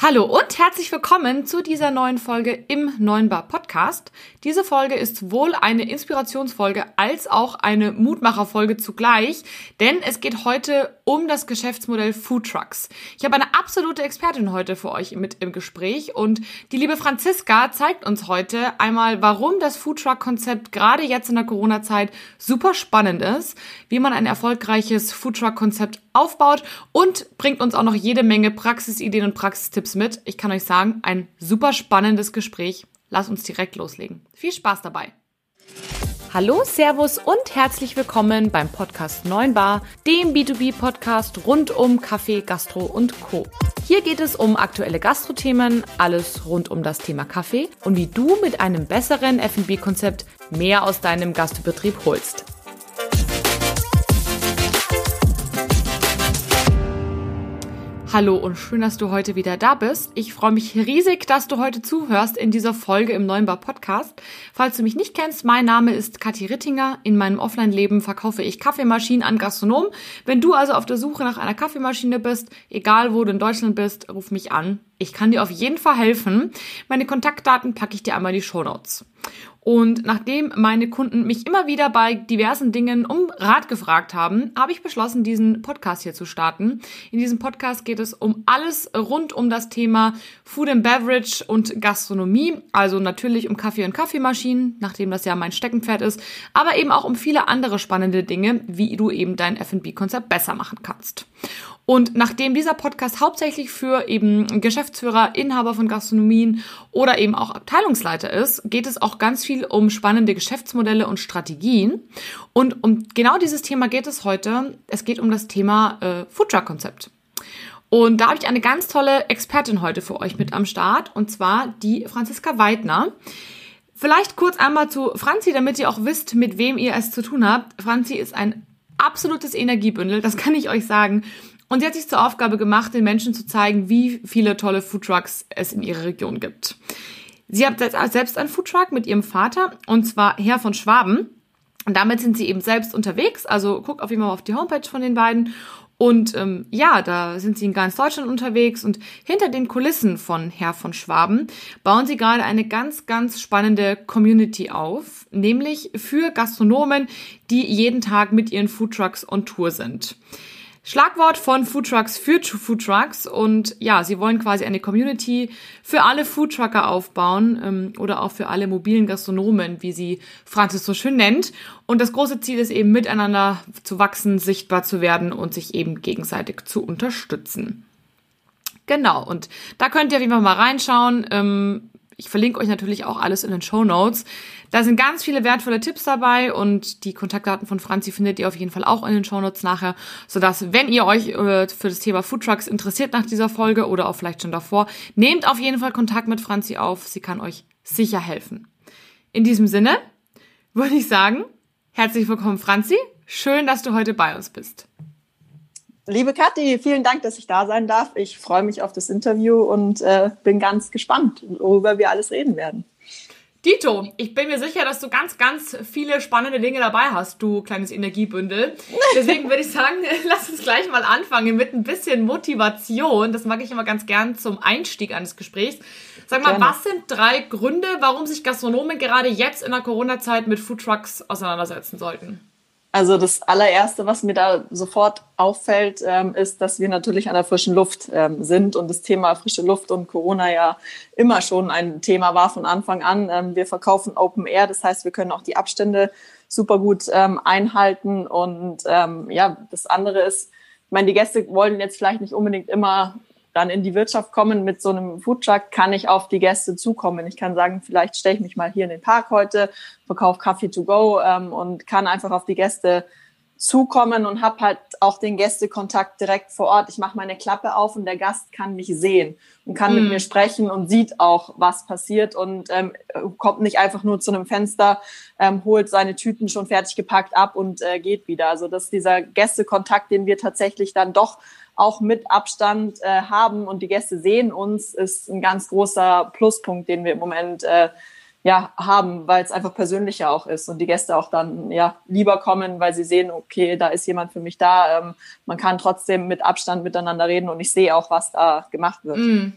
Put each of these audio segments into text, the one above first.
Hallo und herzlich willkommen zu dieser neuen Folge im Neuen Bar Podcast. Diese Folge ist sowohl eine Inspirationsfolge als auch eine Mutmacherfolge zugleich, denn es geht heute um das Geschäftsmodell Food Trucks. Ich habe eine absolute Expertin heute für euch mit im Gespräch und die liebe Franziska zeigt uns heute einmal, warum das Food Truck Konzept gerade jetzt in der Corona-Zeit super spannend ist, wie man ein erfolgreiches Food Truck Konzept aufbaut und bringt uns auch noch jede Menge Praxisideen und Praxistipps mit. Ich kann euch sagen, ein super spannendes Gespräch. Lass uns direkt loslegen. Viel Spaß dabei. Hallo, Servus und herzlich willkommen beim Podcast 9 Bar, dem B2B-Podcast rund um Kaffee, Gastro und Co. Hier geht es um aktuelle Gastrothemen, alles rund um das Thema Kaffee und wie du mit einem besseren F&B-Konzept mehr aus deinem Gastbetrieb holst. Hallo und schön, dass du heute wieder da bist. Ich freue mich riesig, dass du heute zuhörst in dieser Folge im Neuen Bar Podcast. Falls du mich nicht kennst, mein Name ist Kathi Rittinger. In meinem Offline-Leben verkaufe ich Kaffeemaschinen an Gastronomen. Wenn du also auf der Suche nach einer Kaffeemaschine bist, egal wo du in Deutschland bist, ruf mich an. Ich kann dir auf jeden Fall helfen. Meine Kontaktdaten packe ich dir einmal in die Show Notes. Und nachdem meine Kunden mich immer wieder bei diversen Dingen um Rat gefragt haben, habe ich beschlossen, diesen Podcast hier zu starten. In diesem Podcast geht es um alles rund um das Thema Food and Beverage und Gastronomie. Also natürlich um Kaffee und Kaffeemaschinen, nachdem das ja mein Steckenpferd ist, aber eben auch um viele andere spannende Dinge, wie du eben dein F&B-Konzept besser machen kannst. Und nachdem dieser Podcast hauptsächlich für eben Geschäftsführer, Inhaber von Gastronomien oder eben auch Abteilungsleiter ist, geht es auch ganz viel um spannende Geschäftsmodelle und Strategien. Und um genau dieses Thema geht es heute. Es geht um das Thema äh, Foodtruck-Konzept. Und da habe ich eine ganz tolle Expertin heute für euch mit am Start, und zwar die Franziska Weidner. Vielleicht kurz einmal zu Franzi, damit ihr auch wisst, mit wem ihr es zu tun habt. Franzi ist ein absolutes Energiebündel, das kann ich euch sagen. Und sie hat sich zur Aufgabe gemacht, den Menschen zu zeigen, wie viele tolle Foodtrucks es in ihrer Region gibt. Sie hat selbst einen Foodtruck mit ihrem Vater, und zwar Herr von Schwaben. Und damit sind sie eben selbst unterwegs. Also guck auf jeden Fall auf die Homepage von den beiden. Und ähm, ja, da sind sie in ganz Deutschland unterwegs und hinter den Kulissen von Herr von Schwaben bauen sie gerade eine ganz, ganz spannende Community auf, nämlich für Gastronomen, die jeden Tag mit ihren Foodtrucks on Tour sind. Schlagwort von Foodtrucks für Foodtrucks und ja, sie wollen quasi eine Community für alle Foodtrucker aufbauen ähm, oder auch für alle mobilen Gastronomen, wie sie Franzis so schön nennt. Und das große Ziel ist eben miteinander zu wachsen, sichtbar zu werden und sich eben gegenseitig zu unterstützen. Genau, und da könnt ihr jeden Fall mal reinschauen. Ähm, ich verlinke euch natürlich auch alles in den Show Notes. Da sind ganz viele wertvolle Tipps dabei und die Kontaktdaten von Franzi findet ihr auf jeden Fall auch in den Show Notes nachher, sodass, wenn ihr euch äh, für das Thema Food Trucks interessiert nach dieser Folge oder auch vielleicht schon davor, nehmt auf jeden Fall Kontakt mit Franzi auf. Sie kann euch sicher helfen. In diesem Sinne würde ich sagen, herzlich willkommen Franzi. Schön, dass du heute bei uns bist. Liebe Kathi, vielen Dank, dass ich da sein darf. Ich freue mich auf das Interview und äh, bin ganz gespannt, worüber wir alles reden werden. Dito, ich bin mir sicher, dass du ganz, ganz viele spannende Dinge dabei hast, du kleines Energiebündel. Deswegen würde ich sagen, lass uns gleich mal anfangen mit ein bisschen Motivation. Das mag ich immer ganz gern zum Einstieg eines Gesprächs. Sag mal, Gerne. was sind drei Gründe, warum sich Gastronomen gerade jetzt in der Corona-Zeit mit Foodtrucks auseinandersetzen sollten? Also das allererste, was mir da sofort auffällt, ähm, ist, dass wir natürlich an der frischen Luft ähm, sind und das Thema frische Luft und Corona ja immer schon ein Thema war von Anfang an. Ähm, wir verkaufen Open Air, das heißt, wir können auch die Abstände super gut ähm, einhalten und ähm, ja, das andere ist, ich meine, die Gäste wollen jetzt vielleicht nicht unbedingt immer dann in die Wirtschaft kommen mit so einem Foodtruck, kann ich auf die Gäste zukommen. Ich kann sagen, vielleicht stelle ich mich mal hier in den Park heute, verkaufe Kaffee to go ähm, und kann einfach auf die Gäste zukommen und habe halt auch den Gästekontakt direkt vor Ort. Ich mache meine Klappe auf und der Gast kann mich sehen und kann mm. mit mhm. mir sprechen und sieht auch, was passiert und ähm, kommt nicht einfach nur zu einem Fenster, ähm, holt seine Tüten schon fertig gepackt ab und äh, geht wieder. Also das ist dieser Gästekontakt, den wir tatsächlich dann doch auch mit Abstand äh, haben und die Gäste sehen uns, ist ein ganz großer Pluspunkt, den wir im Moment äh, ja, haben, weil es einfach persönlicher auch ist und die Gäste auch dann ja lieber kommen, weil sie sehen, okay, da ist jemand für mich da. Ähm, man kann trotzdem mit Abstand miteinander reden und ich sehe auch, was da gemacht wird. Mm.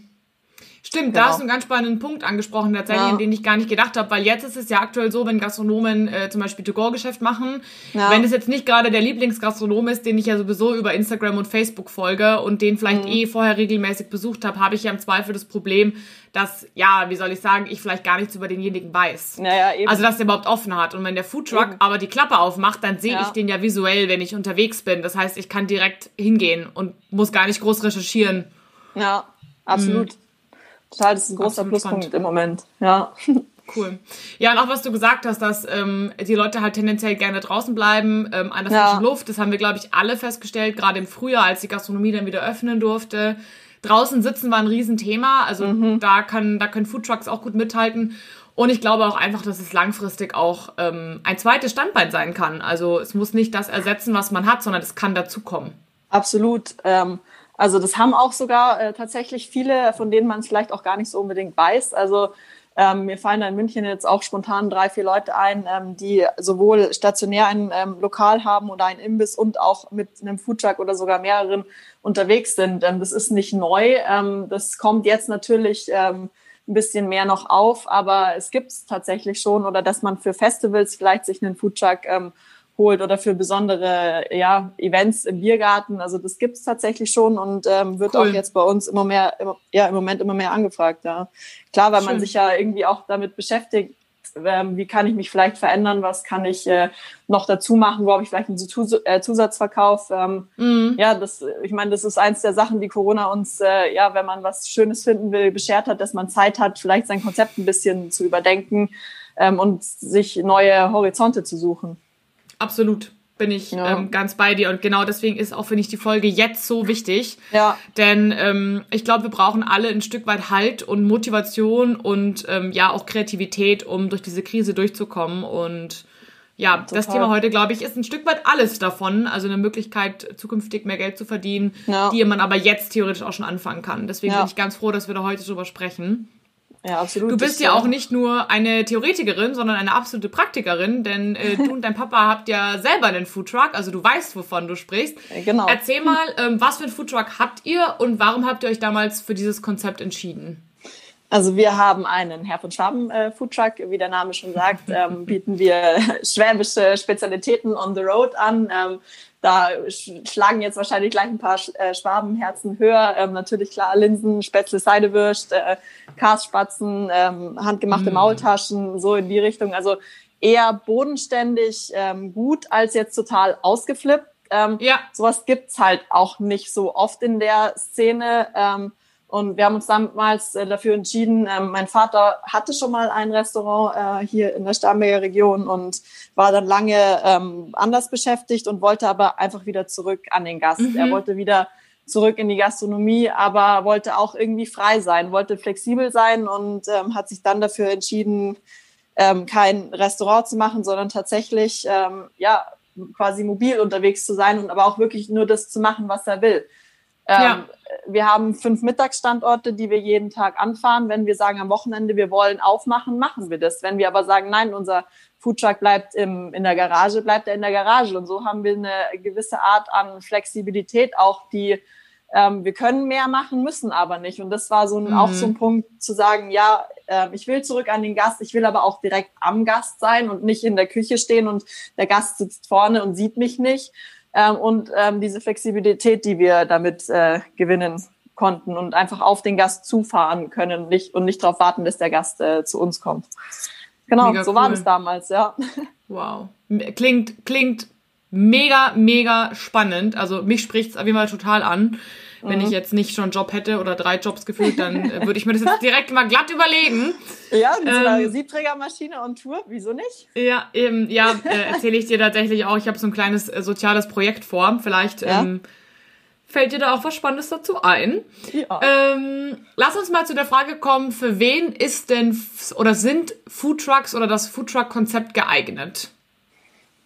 Stimmt, genau. da hast du einen ganz spannenden Punkt angesprochen, tatsächlich, ja. an den ich gar nicht gedacht habe, weil jetzt ist es ja aktuell so, wenn Gastronomen äh, zum Beispiel To-Go-Geschäft machen, ja. wenn es jetzt nicht gerade der Lieblingsgastronom ist, den ich ja sowieso über Instagram und Facebook folge und den vielleicht mhm. eh vorher regelmäßig besucht habe, habe ich ja im Zweifel das Problem, dass, ja, wie soll ich sagen, ich vielleicht gar nichts über denjenigen weiß. Naja, eben. Also, dass der überhaupt offen hat. Und wenn der Foodtruck eben. aber die Klappe aufmacht, dann sehe ja. ich den ja visuell, wenn ich unterwegs bin. Das heißt, ich kann direkt hingehen und muss gar nicht groß recherchieren. Ja, absolut. Mhm. Total, das ist ein großer Absolut Pluspunkt spannend. im Moment. Ja. Cool. Ja, und auch was du gesagt hast, dass ähm, die Leute halt tendenziell gerne draußen bleiben, ähm, an der ja. frischen Luft. Das haben wir, glaube ich, alle festgestellt, gerade im Frühjahr, als die Gastronomie dann wieder öffnen durfte. Draußen sitzen war ein Riesenthema. Also mhm. da, kann, da können Foodtrucks auch gut mithalten. Und ich glaube auch einfach, dass es langfristig auch ähm, ein zweites Standbein sein kann. Also es muss nicht das ersetzen, was man hat, sondern es kann dazukommen. Absolut. Ähm, also das haben auch sogar äh, tatsächlich viele, von denen man es vielleicht auch gar nicht so unbedingt weiß. Also ähm, mir fallen da in München jetzt auch spontan drei, vier Leute ein, ähm, die sowohl stationär ein ähm, Lokal haben oder ein Imbiss und auch mit einem Foodtruck oder sogar mehreren unterwegs sind. Das ist nicht neu. Ähm, das kommt jetzt natürlich ähm, ein bisschen mehr noch auf, aber es gibt es tatsächlich schon oder dass man für Festivals vielleicht sich einen Foodtruck ähm, holt oder für besondere ja, Events im Biergarten. Also das gibt es tatsächlich schon und ähm, wird cool. auch jetzt bei uns immer mehr, immer, ja, im Moment immer mehr angefragt. Ja. Klar, weil Schön. man sich ja irgendwie auch damit beschäftigt, ähm, wie kann ich mich vielleicht verändern, was kann ich äh, noch dazu machen, wo habe ich vielleicht einen Zus äh, Zusatzverkauf. Ähm, mhm. Ja, das, ich meine, das ist eins der Sachen, die Corona uns, äh, ja, wenn man was Schönes finden will, beschert hat, dass man Zeit hat, vielleicht sein Konzept ein bisschen zu überdenken ähm, und sich neue Horizonte zu suchen. Absolut bin ich ja. ähm, ganz bei dir und genau deswegen ist auch finde ich die Folge jetzt so wichtig. Ja. Denn ähm, ich glaube, wir brauchen alle ein Stück weit Halt und Motivation und ähm, ja auch Kreativität, um durch diese Krise durchzukommen und ja, Total. das Thema heute, glaube ich, ist ein Stück weit alles davon. Also eine Möglichkeit, zukünftig mehr Geld zu verdienen, ja. die man aber jetzt theoretisch auch schon anfangen kann. Deswegen ja. bin ich ganz froh, dass wir da heute drüber sprechen. Ja, absolut. Du bist ja auch nicht nur eine Theoretikerin, sondern eine absolute Praktikerin, denn äh, du und dein Papa habt ja selber einen Foodtruck, also du weißt, wovon du sprichst. Genau. Erzähl mal, ähm, was für einen Foodtruck habt ihr und warum habt ihr euch damals für dieses Konzept entschieden? Also wir haben einen Herr von Schwaben äh, Foodtruck, wie der Name schon sagt, ähm, bieten wir schwäbische Spezialitäten on the road an. Ähm, da schlagen jetzt wahrscheinlich gleich ein paar äh, Schwabenherzen höher. Ähm, natürlich klar Linsen, Spätzle, Seidewürst, äh, Karsspatzen, ähm, handgemachte mm. Maultaschen, so in die Richtung. Also eher bodenständig ähm, gut als jetzt total ausgeflippt. Ähm, ja. Sowas gibt's halt auch nicht so oft in der Szene. Und wir haben uns damals äh, dafür entschieden, ähm, mein Vater hatte schon mal ein Restaurant äh, hier in der Starnberger Region und war dann lange ähm, anders beschäftigt und wollte aber einfach wieder zurück an den Gast. Mhm. Er wollte wieder zurück in die Gastronomie, aber wollte auch irgendwie frei sein, wollte flexibel sein und ähm, hat sich dann dafür entschieden, kein Restaurant zu machen, sondern tatsächlich ja quasi mobil unterwegs zu sein und aber auch wirklich nur das zu machen, was er will. Ähm, ja. Wir haben fünf Mittagsstandorte, die wir jeden Tag anfahren. Wenn wir sagen am Wochenende, wir wollen aufmachen, machen wir das. Wenn wir aber sagen, nein, unser Foodtruck bleibt im, in der Garage, bleibt er in der Garage. Und so haben wir eine gewisse Art an Flexibilität auch, die ähm, wir können mehr machen, müssen aber nicht. Und das war so ein, mhm. auch so ein Punkt zu sagen, ja, äh, ich will zurück an den Gast, ich will aber auch direkt am Gast sein und nicht in der Küche stehen und der Gast sitzt vorne und sieht mich nicht ähm, und ähm, diese Flexibilität, die wir damit äh, gewinnen konnten und einfach auf den Gast zufahren können nicht, und nicht darauf warten, dass der Gast äh, zu uns kommt. Genau, mega so cool. war das damals, ja. Wow. Klingt, klingt mega, mega spannend. Also mich spricht es auf jeden Fall total an. Wenn mhm. ich jetzt nicht schon einen Job hätte oder drei Jobs gefühlt, dann äh, würde ich mir das jetzt direkt mal glatt überlegen. Ja, mit ähm, so einer Siebträgermaschine on Tour, wieso nicht? Ja, eben, ja, äh, erzähle ich dir tatsächlich auch. Ich habe so ein kleines äh, soziales Projekt vor. Vielleicht ja. ähm, fällt dir da auch was Spannendes dazu ein. Ja. Ähm, lass uns mal zu der Frage kommen, für wen ist denn oder sind Foodtrucks oder das Foodtruck-Konzept geeignet?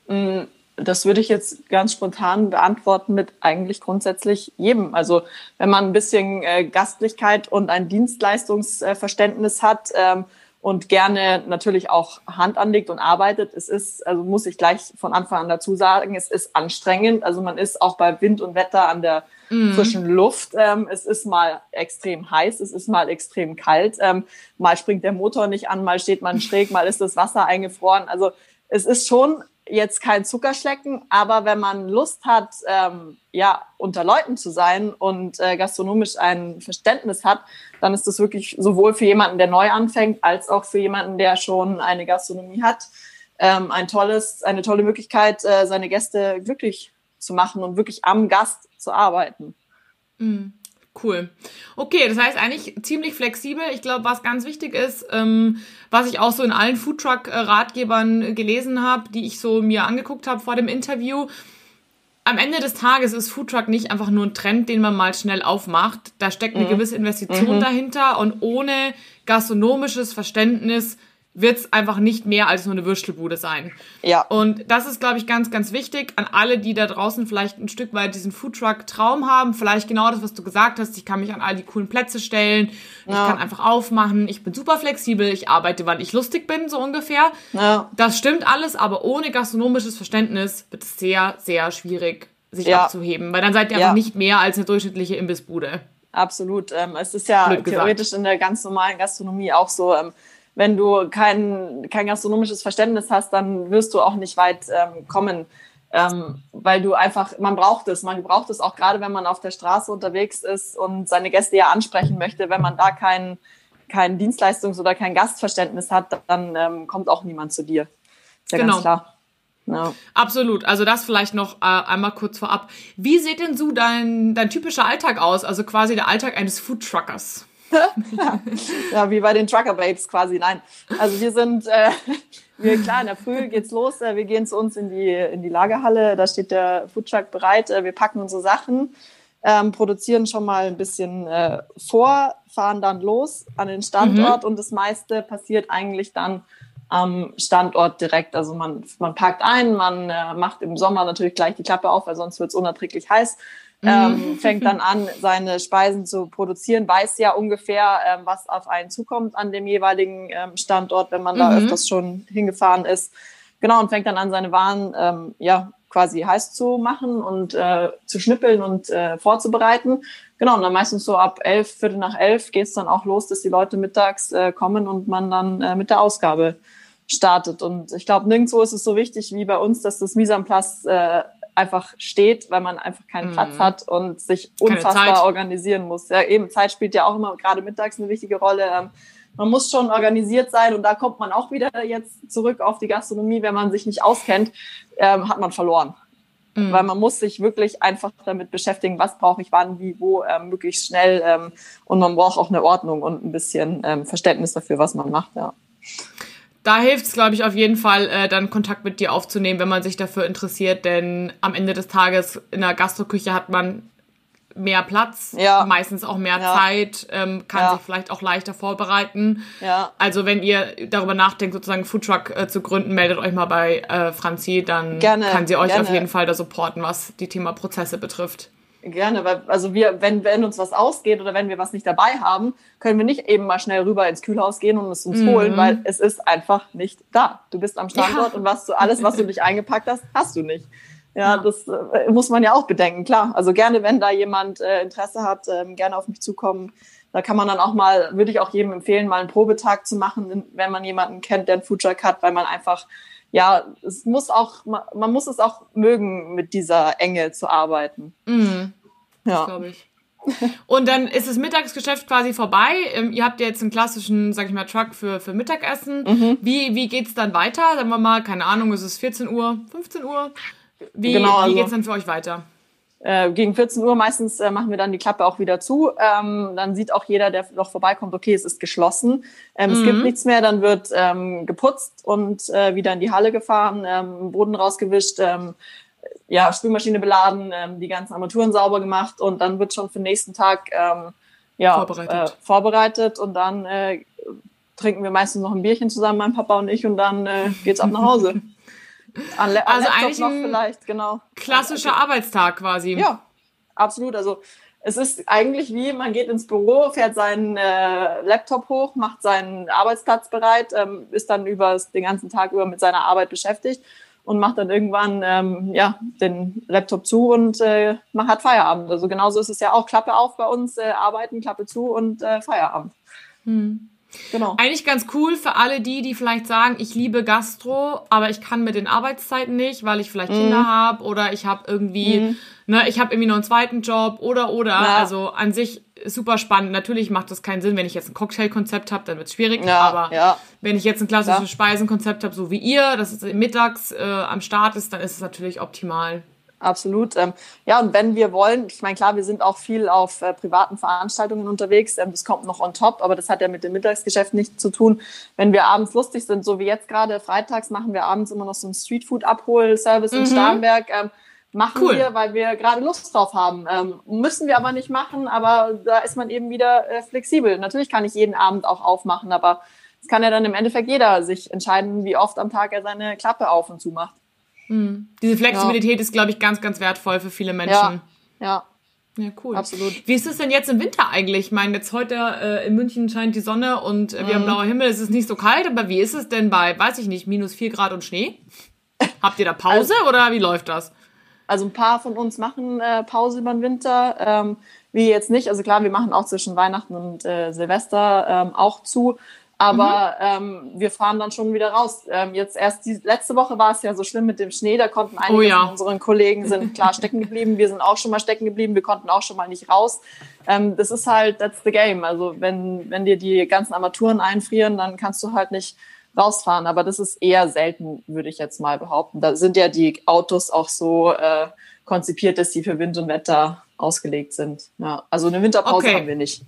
Mhm das würde ich jetzt ganz spontan beantworten mit eigentlich grundsätzlich jedem. Also wenn man ein bisschen äh, Gastlichkeit und ein Dienstleistungsverständnis hat ähm, und gerne natürlich auch Hand anlegt und arbeitet. Es ist, also muss ich gleich von Anfang an dazu sagen, es ist anstrengend. Also man ist auch bei Wind und Wetter an der mhm. frischen Luft. Ähm, es ist mal extrem heiß, es ist mal extrem kalt. Ähm, mal springt der Motor nicht an, mal steht man schräg, mal ist das Wasser eingefroren. Also es ist schon jetzt kein Zuckerschlecken, aber wenn man Lust hat, ähm, ja, unter Leuten zu sein und äh, gastronomisch ein Verständnis hat, dann ist das wirklich sowohl für jemanden, der neu anfängt, als auch für jemanden, der schon eine Gastronomie hat, ähm, ein tolles, eine tolle Möglichkeit, äh, seine Gäste glücklich zu machen und wirklich am Gast zu arbeiten. Mhm. Cool. Okay, das heißt eigentlich ziemlich flexibel. Ich glaube, was ganz wichtig ist, ähm, was ich auch so in allen Foodtruck-Ratgebern gelesen habe, die ich so mir angeguckt habe vor dem Interview, am Ende des Tages ist Foodtruck nicht einfach nur ein Trend, den man mal schnell aufmacht. Da steckt eine mhm. gewisse Investition mhm. dahinter und ohne gastronomisches Verständnis wird es einfach nicht mehr als nur eine Würstelbude sein. Ja. Und das ist, glaube ich, ganz, ganz wichtig an alle, die da draußen vielleicht ein Stück weit diesen Foodtruck-Traum haben. Vielleicht genau das, was du gesagt hast. Ich kann mich an all die coolen Plätze stellen. Ja. Ich kann einfach aufmachen. Ich bin super flexibel. Ich arbeite, wann ich lustig bin, so ungefähr. Ja. Das stimmt alles, aber ohne gastronomisches Verständnis wird es sehr, sehr schwierig, sich ja. abzuheben. Weil dann seid ihr einfach nicht mehr als eine durchschnittliche Imbissbude. Absolut. Ähm, es ist ja theoretisch in der ganz normalen Gastronomie auch so, ähm, wenn du kein, kein gastronomisches Verständnis hast, dann wirst du auch nicht weit ähm, kommen. Ähm, weil du einfach, man braucht es, man braucht es auch gerade, wenn man auf der Straße unterwegs ist und seine Gäste ja ansprechen möchte. Wenn man da kein, kein Dienstleistungs- oder kein Gastverständnis hat, dann ähm, kommt auch niemand zu dir. Ist ja genau. ganz klar. Ja. Absolut. Also das vielleicht noch äh, einmal kurz vorab. Wie sieht denn so dein, dein typischer Alltag aus? Also quasi der Alltag eines Foodtruckers? Ja, wie bei den Trucker Babes quasi. Nein, also wir sind, äh, wir, klar, in der Früh geht's los. Äh, wir gehen zu uns in die, in die Lagerhalle. Da steht der Foodtruck bereit. Äh, wir packen unsere Sachen, ähm, produzieren schon mal ein bisschen äh, vor, fahren dann los an den Standort mhm. und das meiste passiert eigentlich dann am Standort direkt. Also man, man packt ein, man äh, macht im Sommer natürlich gleich die Klappe auf, weil sonst wird's unerträglich heiß ähm, mhm. fängt dann an, seine Speisen zu produzieren, weiß ja ungefähr, ähm, was auf einen zukommt an dem jeweiligen ähm, Standort, wenn man da mhm. öfters schon hingefahren ist. Genau, und fängt dann an, seine Waren ähm, ja quasi heiß zu machen und äh, zu schnippeln und äh, vorzubereiten. Genau, und dann meistens so ab elf, Viertel nach elf geht's dann auch los, dass die Leute mittags äh, kommen und man dann äh, mit der Ausgabe startet. Und ich glaube, nirgendwo ist es so wichtig wie bei uns, dass das Mise en place äh, einfach steht, weil man einfach keinen mhm. Platz hat und sich unfassbar organisieren muss. Ja, eben Zeit spielt ja auch immer gerade mittags eine wichtige Rolle. Ähm, man muss schon organisiert sein und da kommt man auch wieder jetzt zurück auf die Gastronomie. Wenn man sich nicht auskennt, ähm, hat man verloren. Mhm. Weil man muss sich wirklich einfach damit beschäftigen, was brauche ich wann, wie, wo, ähm, möglichst schnell. Ähm, und man braucht auch eine Ordnung und ein bisschen ähm, Verständnis dafür, was man macht. Ja da hilft es, glaube ich, auf jeden Fall, äh, dann Kontakt mit dir aufzunehmen, wenn man sich dafür interessiert, denn am Ende des Tages in der Gastroküche hat man mehr Platz, ja. meistens auch mehr ja. Zeit, ähm, kann ja. sich vielleicht auch leichter vorbereiten. Also wenn ihr darüber nachdenkt, sozusagen Foodtruck äh, zu gründen, meldet euch mal bei äh, Franzi, dann gerne, kann sie euch gerne. auf jeden Fall da supporten, was die Thema Prozesse betrifft. Gerne, weil also wir, wenn, wenn uns was ausgeht oder wenn wir was nicht dabei haben, können wir nicht eben mal schnell rüber ins Kühlhaus gehen und es uns mhm. holen, weil es ist einfach nicht da. Du bist am Standort ja. und was du alles, was du nicht eingepackt hast, hast du nicht. Ja, ja. das äh, muss man ja auch bedenken, klar. Also gerne, wenn da jemand äh, Interesse hat, äh, gerne auf mich zukommen. Da kann man dann auch mal, würde ich auch jedem empfehlen, mal einen Probetag zu machen, wenn man jemanden kennt, der einen Foodtruck hat, weil man einfach ja, es muss auch, man muss es auch mögen, mit dieser Enge zu arbeiten. Mhm. Ja. glaube ich. Und dann ist das Mittagsgeschäft quasi vorbei. Ähm, ihr habt ja jetzt einen klassischen, sag ich mal, Truck für, für Mittagessen. Mhm. Wie, wie geht's dann weiter? Sagen wir mal, keine Ahnung, ist es 14 Uhr, 15 Uhr? Wie, genau, also, wie geht's dann für euch weiter? Äh, gegen 14 Uhr meistens äh, machen wir dann die Klappe auch wieder zu. Ähm, dann sieht auch jeder, der noch vorbeikommt, okay, es ist geschlossen. Ähm, mhm. Es gibt mhm. nichts mehr, dann wird ähm, geputzt und äh, wieder in die Halle gefahren, ähm, Boden rausgewischt, ähm, ja, Spülmaschine beladen, ähm, die ganzen Armaturen sauber gemacht und dann wird schon für den nächsten Tag ähm, ja, vorbereitet. Äh, vorbereitet und dann äh, trinken wir meistens noch ein Bierchen zusammen, mein Papa und ich, und dann äh, geht's ab nach Hause. An, an also eigentlich noch vielleicht, genau. Klassischer Arbeitstag quasi. Ja, absolut. Also es ist eigentlich wie, man geht ins Büro, fährt seinen äh, Laptop hoch, macht seinen Arbeitsplatz bereit, ähm, ist dann über den ganzen Tag über mit seiner Arbeit beschäftigt und macht dann irgendwann ähm, ja, den Laptop zu und äh, man hat Feierabend. Also genauso ist es ja auch. Klappe auf bei uns, äh, arbeiten, Klappe zu und äh, Feierabend. Hm. Genau. Eigentlich ganz cool für alle die, die vielleicht sagen, ich liebe Gastro, aber ich kann mit den Arbeitszeiten nicht, weil ich vielleicht mhm. Kinder habe oder ich habe irgendwie, mhm. ne, ich habe irgendwie noch einen zweiten Job oder oder. Ja. Also an sich super spannend. Natürlich macht das keinen Sinn, wenn ich jetzt ein Cocktailkonzept habe, dann wird es schwierig. Ja, aber ja. wenn ich jetzt ein klassisches. Speisenkonzept habe, so wie ihr, das ist mittags äh, am Start ist, dann ist es natürlich optimal. Absolut. Ähm, ja, und wenn wir wollen, ich meine, klar, wir sind auch viel auf äh, privaten Veranstaltungen unterwegs. Ähm, das kommt noch on top, aber das hat ja mit dem Mittagsgeschäft nichts zu tun. Wenn wir abends lustig sind, so wie jetzt gerade freitags, machen wir abends immer noch so einen Streetfood-Abhol-Service mhm. in Starnberg. Ähm, machen cool. wir, weil wir gerade Lust drauf haben. Ähm, müssen wir aber nicht machen, aber da ist man eben wieder äh, flexibel. Natürlich kann ich jeden Abend auch aufmachen, aber es kann ja dann im Endeffekt jeder sich entscheiden, wie oft am Tag er seine Klappe auf und zu macht. Mhm. Diese Flexibilität ja. ist, glaube ich, ganz, ganz wertvoll für viele Menschen. Ja, ja. Ja, cool. Absolut. Wie ist es denn jetzt im Winter eigentlich? Ich meine, jetzt heute äh, in München scheint die Sonne und äh, wir haben mhm. blauer Himmel. Es ist nicht so kalt, aber wie ist es denn bei, weiß ich nicht, minus vier Grad und Schnee? Habt ihr da Pause also, oder wie läuft das? Also ein paar von uns machen äh, Pause über den Winter, ähm, wie jetzt nicht. Also klar, wir machen auch zwischen Weihnachten und äh, Silvester ähm, auch zu. Aber mhm. ähm, wir fahren dann schon wieder raus. Ähm, jetzt erst die letzte Woche war es ja so schlimm mit dem Schnee. Da konnten einige oh ja. von unseren Kollegen sind klar stecken geblieben. Wir sind auch schon mal stecken geblieben. Wir konnten auch schon mal nicht raus. Ähm, das ist halt that's the game. Also wenn wenn dir die ganzen Armaturen einfrieren, dann kannst du halt nicht rausfahren. Aber das ist eher selten, würde ich jetzt mal behaupten. Da sind ja die Autos auch so äh, konzipiert, dass sie für Wind und Wetter ausgelegt sind. Ja, also eine Winterpause okay. haben wir nicht.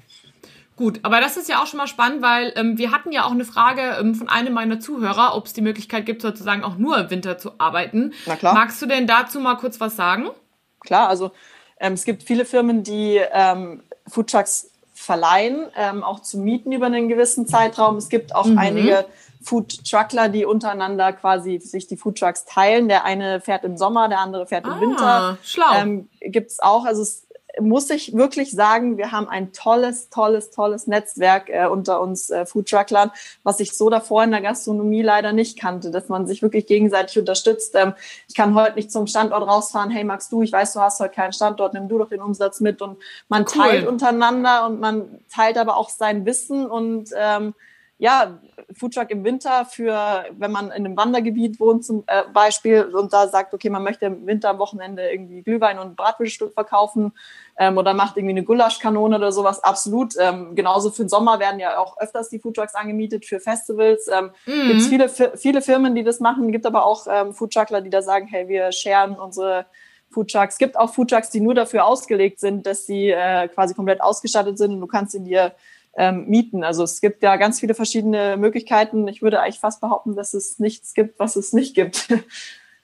Gut, aber das ist ja auch schon mal spannend, weil ähm, wir hatten ja auch eine Frage ähm, von einem meiner Zuhörer, ob es die Möglichkeit gibt, sozusagen auch nur im Winter zu arbeiten. Na klar. Magst du denn dazu mal kurz was sagen? Klar, also ähm, es gibt viele Firmen, die ähm, Foodtrucks verleihen, ähm, auch zu mieten über einen gewissen Zeitraum. Es gibt auch mhm. einige Food Truckler, die untereinander quasi sich die Food Trucks teilen. Der eine fährt im Sommer, der andere fährt im ah, Winter. Schlau. Ähm, Gibt es auch. Also es muss ich wirklich sagen, wir haben ein tolles, tolles, tolles Netzwerk äh, unter uns äh, Food Trucklern, was ich so davor in der Gastronomie leider nicht kannte, dass man sich wirklich gegenseitig unterstützt. Ähm, ich kann heute nicht zum Standort rausfahren, hey magst du, ich weiß, du hast heute keinen Standort, nimm du doch den Umsatz mit und man cool. teilt untereinander und man teilt aber auch sein Wissen und ähm, ja, Foodtruck im Winter für, wenn man in einem Wandergebiet wohnt zum äh, Beispiel und da sagt, okay, man möchte im Winter am Wochenende irgendwie Glühwein und Bratwürststück verkaufen ähm, oder macht irgendwie eine Gulaschkanone oder sowas, absolut. Ähm, genauso für den Sommer werden ja auch öfters die Foodtrucks angemietet für Festivals. Ähm, mhm. Gibt es viele, viele Firmen, die das machen, gibt aber auch ähm, Foodtruckler, die da sagen, hey, wir scheren unsere Foodtrucks. Es gibt auch Foodtrucks, die nur dafür ausgelegt sind, dass sie äh, quasi komplett ausgestattet sind und du kannst in dir ähm, mieten. Also es gibt ja ganz viele verschiedene Möglichkeiten. Ich würde eigentlich fast behaupten, dass es nichts gibt, was es nicht gibt.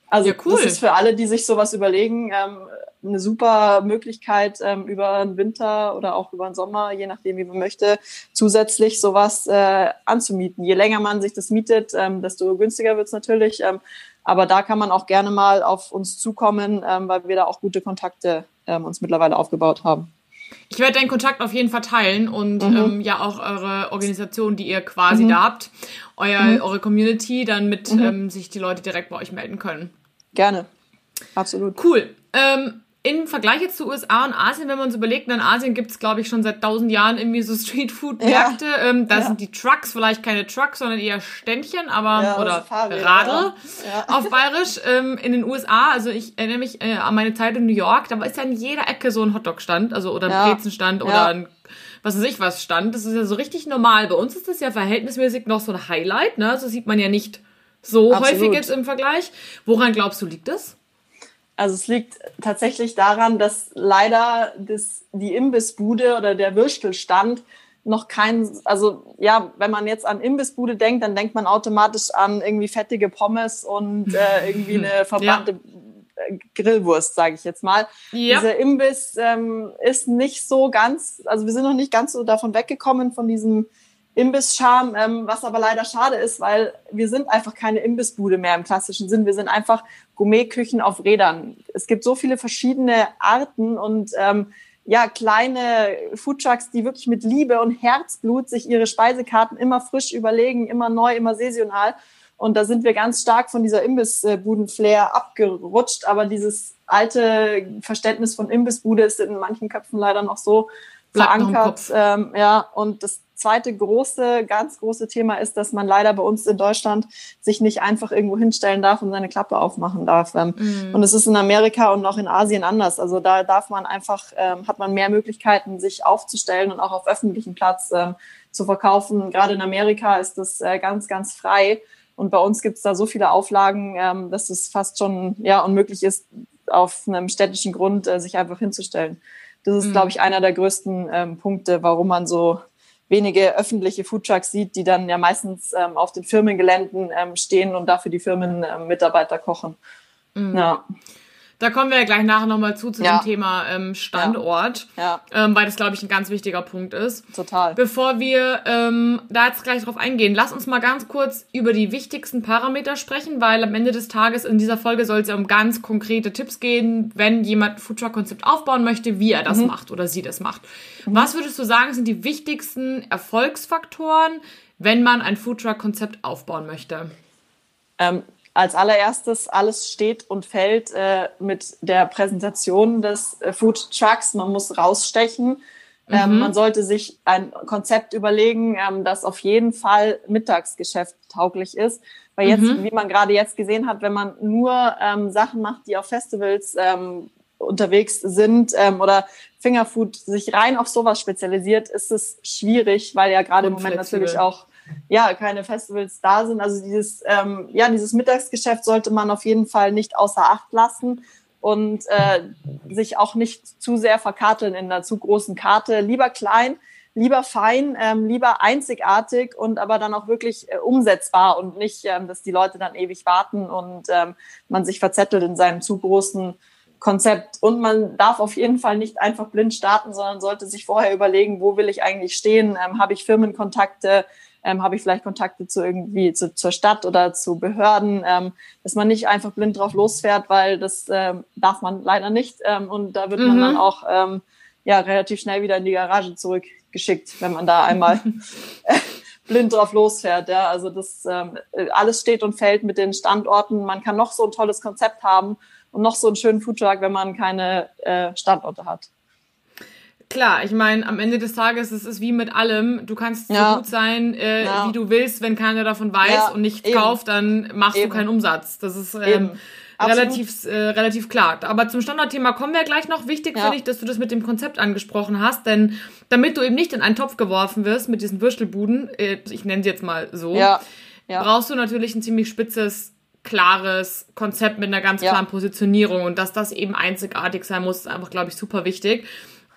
Also ja, cool. das ist für alle, die sich sowas überlegen, ähm, eine super Möglichkeit, ähm, über den Winter oder auch über den Sommer, je nachdem, wie man möchte, zusätzlich sowas äh, anzumieten. Je länger man sich das mietet, ähm, desto günstiger wird's natürlich. Ähm, aber da kann man auch gerne mal auf uns zukommen, ähm, weil wir da auch gute Kontakte ähm, uns mittlerweile aufgebaut haben. Ich werde deinen Kontakt auf jeden Fall teilen und mhm. ähm, ja auch eure Organisation, die ihr quasi mhm. da habt, euer, mhm. eure Community, dann mit mhm. ähm, sich die Leute direkt bei euch melden können. Gerne. Absolut. Cool. Ähm, im Vergleich jetzt zu USA und Asien, wenn man uns überlegt, in Asien gibt es, glaube ich, schon seit tausend Jahren irgendwie so Streetfood-Märkte. Ja. Ähm, da ja. sind die Trucks vielleicht keine Trucks, sondern eher Ständchen, aber ja, oder Radl auf Bayerisch. Ähm, in den USA, also ich erinnere mich äh, an meine Zeit in New York, da ist ja in jeder Ecke so ein Hotdog-Stand, also oder ein Brezenstand oder ein was weiß ich was stand. Das ist ja so richtig normal. Bei uns ist das ja verhältnismäßig noch so ein Highlight, ne? So sieht man ja nicht so Absolut. häufig jetzt im Vergleich. Woran glaubst du, liegt das? Also es liegt tatsächlich daran, dass leider das, die Imbissbude oder der Würstelstand noch kein, also ja, wenn man jetzt an Imbissbude denkt, dann denkt man automatisch an irgendwie fettige Pommes und äh, irgendwie eine verbrannte ja. Grillwurst, sage ich jetzt mal. Ja. Dieser Imbiss ähm, ist nicht so ganz, also wir sind noch nicht ganz so davon weggekommen von diesem Imbisscham, ähm, was aber leider schade ist, weil wir sind einfach keine Imbissbude mehr im klassischen Sinn. Wir sind einfach Gourmetküchen auf Rädern. Es gibt so viele verschiedene Arten und ähm, ja, kleine Foodtrucks, die wirklich mit Liebe und Herzblut sich ihre Speisekarten immer frisch überlegen, immer neu, immer saisonal. Und da sind wir ganz stark von dieser Imbissbuden-Flair abgerutscht. Aber dieses alte Verständnis von Imbissbude ist in manchen Köpfen leider noch so verankert. Ähm, ja, und das zweite große, ganz große Thema ist, dass man leider bei uns in Deutschland sich nicht einfach irgendwo hinstellen darf und seine Klappe aufmachen darf. Ähm, mhm. Und es ist in Amerika und auch in Asien anders. Also da darf man einfach, ähm, hat man mehr Möglichkeiten, sich aufzustellen und auch auf öffentlichem Platz ähm, zu verkaufen. Gerade in Amerika ist das äh, ganz, ganz frei. Und bei uns gibt es da so viele Auflagen, ähm, dass es fast schon ja, unmöglich ist, auf einem städtischen Grund äh, sich einfach hinzustellen. Das ist, mhm. glaube ich, einer der größten ähm, Punkte, warum man so wenige öffentliche Foodtrucks sieht, die dann ja meistens ähm, auf den Firmengeländen ähm, stehen und dafür die Firmenmitarbeiter kochen. Mhm. Ja. Da kommen wir ja gleich nachher nochmal zu, zu ja. dem Thema ähm, Standort, ja. ja. Ähm, weil das, glaube ich, ein ganz wichtiger Punkt ist. Total. Bevor wir ähm, da jetzt gleich drauf eingehen, lass uns mal ganz kurz über die wichtigsten Parameter sprechen, weil am Ende des Tages in dieser Folge soll es ja um ganz konkrete Tipps gehen, wenn jemand ein Foodtruck-Konzept aufbauen möchte, wie er das mhm. macht oder sie das macht. Mhm. Was würdest du sagen, sind die wichtigsten Erfolgsfaktoren, wenn man ein Foodtruck-Konzept aufbauen möchte? Ähm, als allererstes, alles steht und fällt äh, mit der Präsentation des äh, Food Trucks. Man muss rausstechen. Ähm, mhm. man sollte sich ein Konzept überlegen, ähm, das auf jeden Fall Mittagsgeschäft tauglich ist. Weil jetzt, mhm. wie man gerade jetzt gesehen hat, wenn man nur ähm, Sachen macht, die auf Festivals ähm, unterwegs sind ähm, oder Fingerfood sich rein auf sowas spezialisiert, ist es schwierig, weil ja gerade im Moment natürlich auch ja, keine Festivals da sind. Also dieses, ähm, ja, dieses Mittagsgeschäft sollte man auf jeden Fall nicht außer Acht lassen und äh, sich auch nicht zu sehr verkarteln in einer zu großen Karte. Lieber klein, lieber fein, ähm, lieber einzigartig und aber dann auch wirklich äh, umsetzbar und nicht, ähm, dass die Leute dann ewig warten und ähm, man sich verzettelt in seinem zu großen Konzept. Und man darf auf jeden Fall nicht einfach blind starten, sondern sollte sich vorher überlegen, wo will ich eigentlich stehen? Ähm, Habe ich Firmenkontakte? Ähm, habe ich vielleicht Kontakte zu irgendwie zu, zur Stadt oder zu Behörden, ähm, dass man nicht einfach blind drauf losfährt, weil das ähm, darf man leider nicht ähm, und da wird mhm. man dann auch ähm, ja relativ schnell wieder in die Garage zurückgeschickt, wenn man da einmal blind drauf losfährt. Ja, also das ähm, alles steht und fällt mit den Standorten. Man kann noch so ein tolles Konzept haben und noch so einen schönen Foodtruck, wenn man keine äh, Standorte hat. Klar, ich meine, am Ende des Tages es ist wie mit allem. Du kannst ja. so gut sein, äh, ja. wie du willst, wenn keiner davon weiß ja, und nichts eben. kauft, dann machst eben. du keinen Umsatz. Das ist ähm, relativ, äh, relativ klar. Aber zum Standardthema kommen wir gleich noch. Wichtig finde ich, dass du das mit dem Konzept angesprochen hast, denn damit du eben nicht in einen Topf geworfen wirst mit diesen Würstelbuden, äh, ich nenne sie jetzt mal so, brauchst du natürlich ein ziemlich spitzes klares Konzept mit einer ganz klaren Positionierung und dass das eben einzigartig sein muss, ist einfach, glaube ich, super wichtig.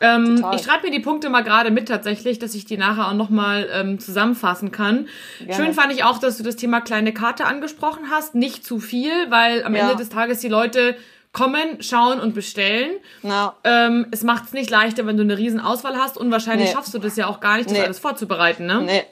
Ähm, ich schreibe mir die Punkte mal gerade mit tatsächlich, dass ich die nachher auch nochmal ähm, zusammenfassen kann. Gerne. Schön fand ich auch, dass du das Thema kleine Karte angesprochen hast. Nicht zu viel, weil am ja. Ende des Tages die Leute kommen, schauen und bestellen. No. Ähm, es macht es nicht leichter, wenn du eine riesen Auswahl hast und wahrscheinlich nee. schaffst du das ja auch gar nicht, das nee. alles vorzubereiten. Ne? Nee.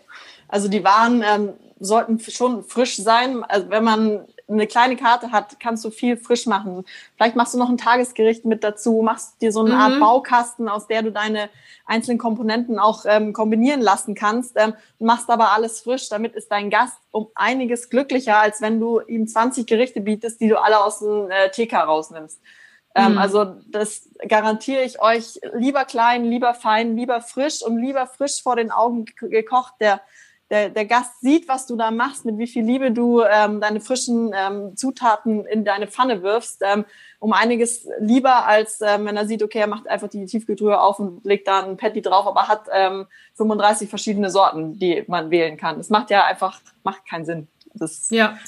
Also die Waren ähm, sollten schon frisch sein. Also wenn man eine kleine Karte hat, kannst du viel frisch machen. Vielleicht machst du noch ein Tagesgericht mit dazu, machst dir so eine mhm. Art Baukasten, aus der du deine einzelnen Komponenten auch ähm, kombinieren lassen kannst, ähm, machst aber alles frisch. Damit ist dein Gast um einiges glücklicher, als wenn du ihm 20 Gerichte bietest, die du alle aus dem äh, TK rausnimmst. Ähm, mhm. Also das garantiere ich euch, lieber klein, lieber fein, lieber frisch und lieber frisch vor den Augen gekocht. Der der, der Gast sieht, was du da machst, mit wie viel Liebe du ähm, deine frischen ähm, Zutaten in deine Pfanne wirfst, ähm, um einiges lieber, als ähm, wenn er sieht, okay, er macht einfach die Tiefkühltruhe auf und legt da ein Patty drauf, aber hat ähm, 35 verschiedene Sorten, die man wählen kann. Das macht ja einfach, macht keinen Sinn. Das ja.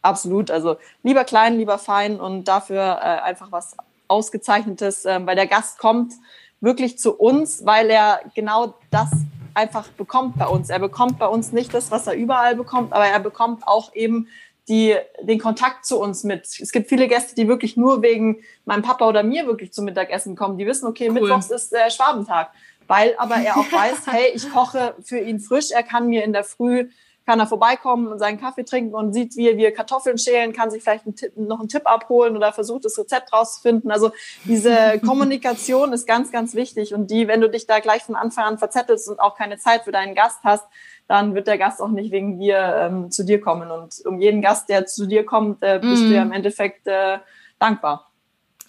absolut. Also lieber klein, lieber fein und dafür äh, einfach was Ausgezeichnetes, äh, weil der Gast kommt wirklich zu uns, weil er genau das einfach bekommt bei uns. Er bekommt bei uns nicht das, was er überall bekommt, aber er bekommt auch eben die, den Kontakt zu uns mit. Es gibt viele Gäste, die wirklich nur wegen meinem Papa oder mir wirklich zum Mittagessen kommen. Die wissen, okay, cool. Mittwochs ist äh, Schwabentag. Weil aber er auch weiß, hey, ich koche für ihn frisch. Er kann mir in der Früh kann er vorbeikommen und seinen Kaffee trinken und sieht, wie wir Kartoffeln schälen, kann sich vielleicht einen Tipp, noch einen Tipp abholen oder versucht, das Rezept rauszufinden. Also diese Kommunikation ist ganz, ganz wichtig. Und die, wenn du dich da gleich von Anfang an verzettelst und auch keine Zeit für deinen Gast hast, dann wird der Gast auch nicht wegen dir ähm, zu dir kommen. Und um jeden Gast, der zu dir kommt, äh, bist mm. du ja im Endeffekt äh, dankbar.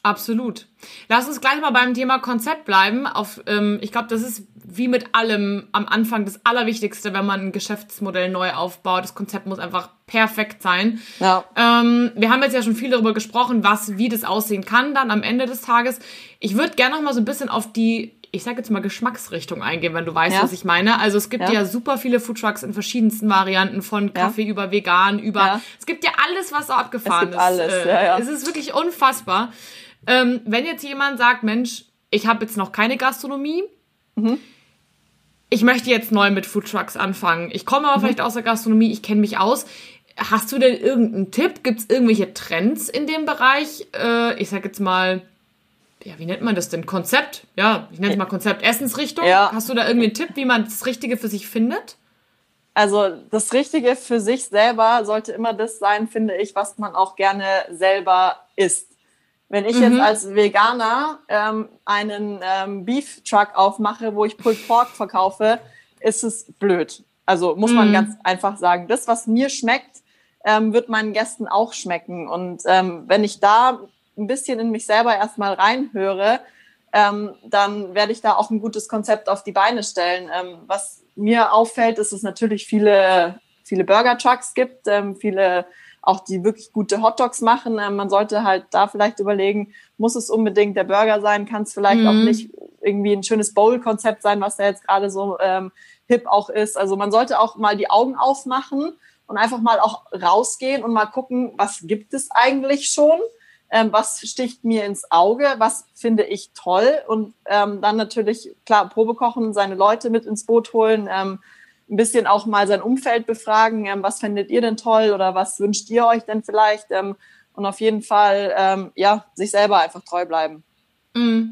Absolut. Lass uns gleich mal beim Thema Konzept bleiben. Auf, ähm, ich glaube, das ist wie mit allem am Anfang das Allerwichtigste, wenn man ein Geschäftsmodell neu aufbaut. Das Konzept muss einfach perfekt sein. Ja. Ähm, wir haben jetzt ja schon viel darüber gesprochen, was, wie das aussehen kann dann am Ende des Tages. Ich würde gerne noch mal so ein bisschen auf die ich sage jetzt mal Geschmacksrichtung eingehen, wenn du weißt, ja. was ich meine. Also es gibt ja, ja super viele Foodtrucks in verschiedensten Varianten, von Kaffee ja. über vegan, über es gibt ja alles, was so abgefahren es gibt ist. Alles, äh, ja, ja. Es ist wirklich unfassbar. Ähm, wenn jetzt jemand sagt, Mensch, ich habe jetzt noch keine Gastronomie, mhm. ich möchte jetzt neu mit Foodtrucks anfangen. Ich komme aber mhm. vielleicht aus der Gastronomie, ich kenne mich aus. Hast du denn irgendeinen Tipp? Gibt es irgendwelche Trends in dem Bereich? Äh, ich sag jetzt mal, ja, wie nennt man das denn? Konzept? Ja, ich nenne es mal Konzept Essensrichtung. Ja. Hast du da irgendwie einen Tipp, wie man das Richtige für sich findet? Also das Richtige für sich selber sollte immer das sein, finde ich, was man auch gerne selber isst. Wenn ich mhm. jetzt als Veganer ähm, einen ähm, Beef Truck aufmache, wo ich Pulled Pork verkaufe, ist es blöd. Also muss man mhm. ganz einfach sagen, das, was mir schmeckt, ähm, wird meinen Gästen auch schmecken. Und ähm, wenn ich da ein bisschen in mich selber erstmal reinhöre, ähm, dann werde ich da auch ein gutes Konzept auf die Beine stellen. Ähm, was mir auffällt, ist, dass es natürlich viele, viele Burger Trucks gibt, ähm, viele auch die wirklich gute Hotdogs machen. Ähm, man sollte halt da vielleicht überlegen, muss es unbedingt der Burger sein? Kann es vielleicht mhm. auch nicht irgendwie ein schönes Bowl-Konzept sein, was da jetzt gerade so ähm, hip auch ist. Also man sollte auch mal die Augen aufmachen und einfach mal auch rausgehen und mal gucken, was gibt es eigentlich schon? Ähm, was sticht mir ins Auge? Was finde ich toll? Und ähm, dann natürlich, klar, Probe kochen, seine Leute mit ins Boot holen, ähm, ein bisschen auch mal sein Umfeld befragen, ähm, was findet ihr denn toll oder was wünscht ihr euch denn vielleicht? Ähm, und auf jeden Fall, ähm, ja, sich selber einfach treu bleiben. Mm.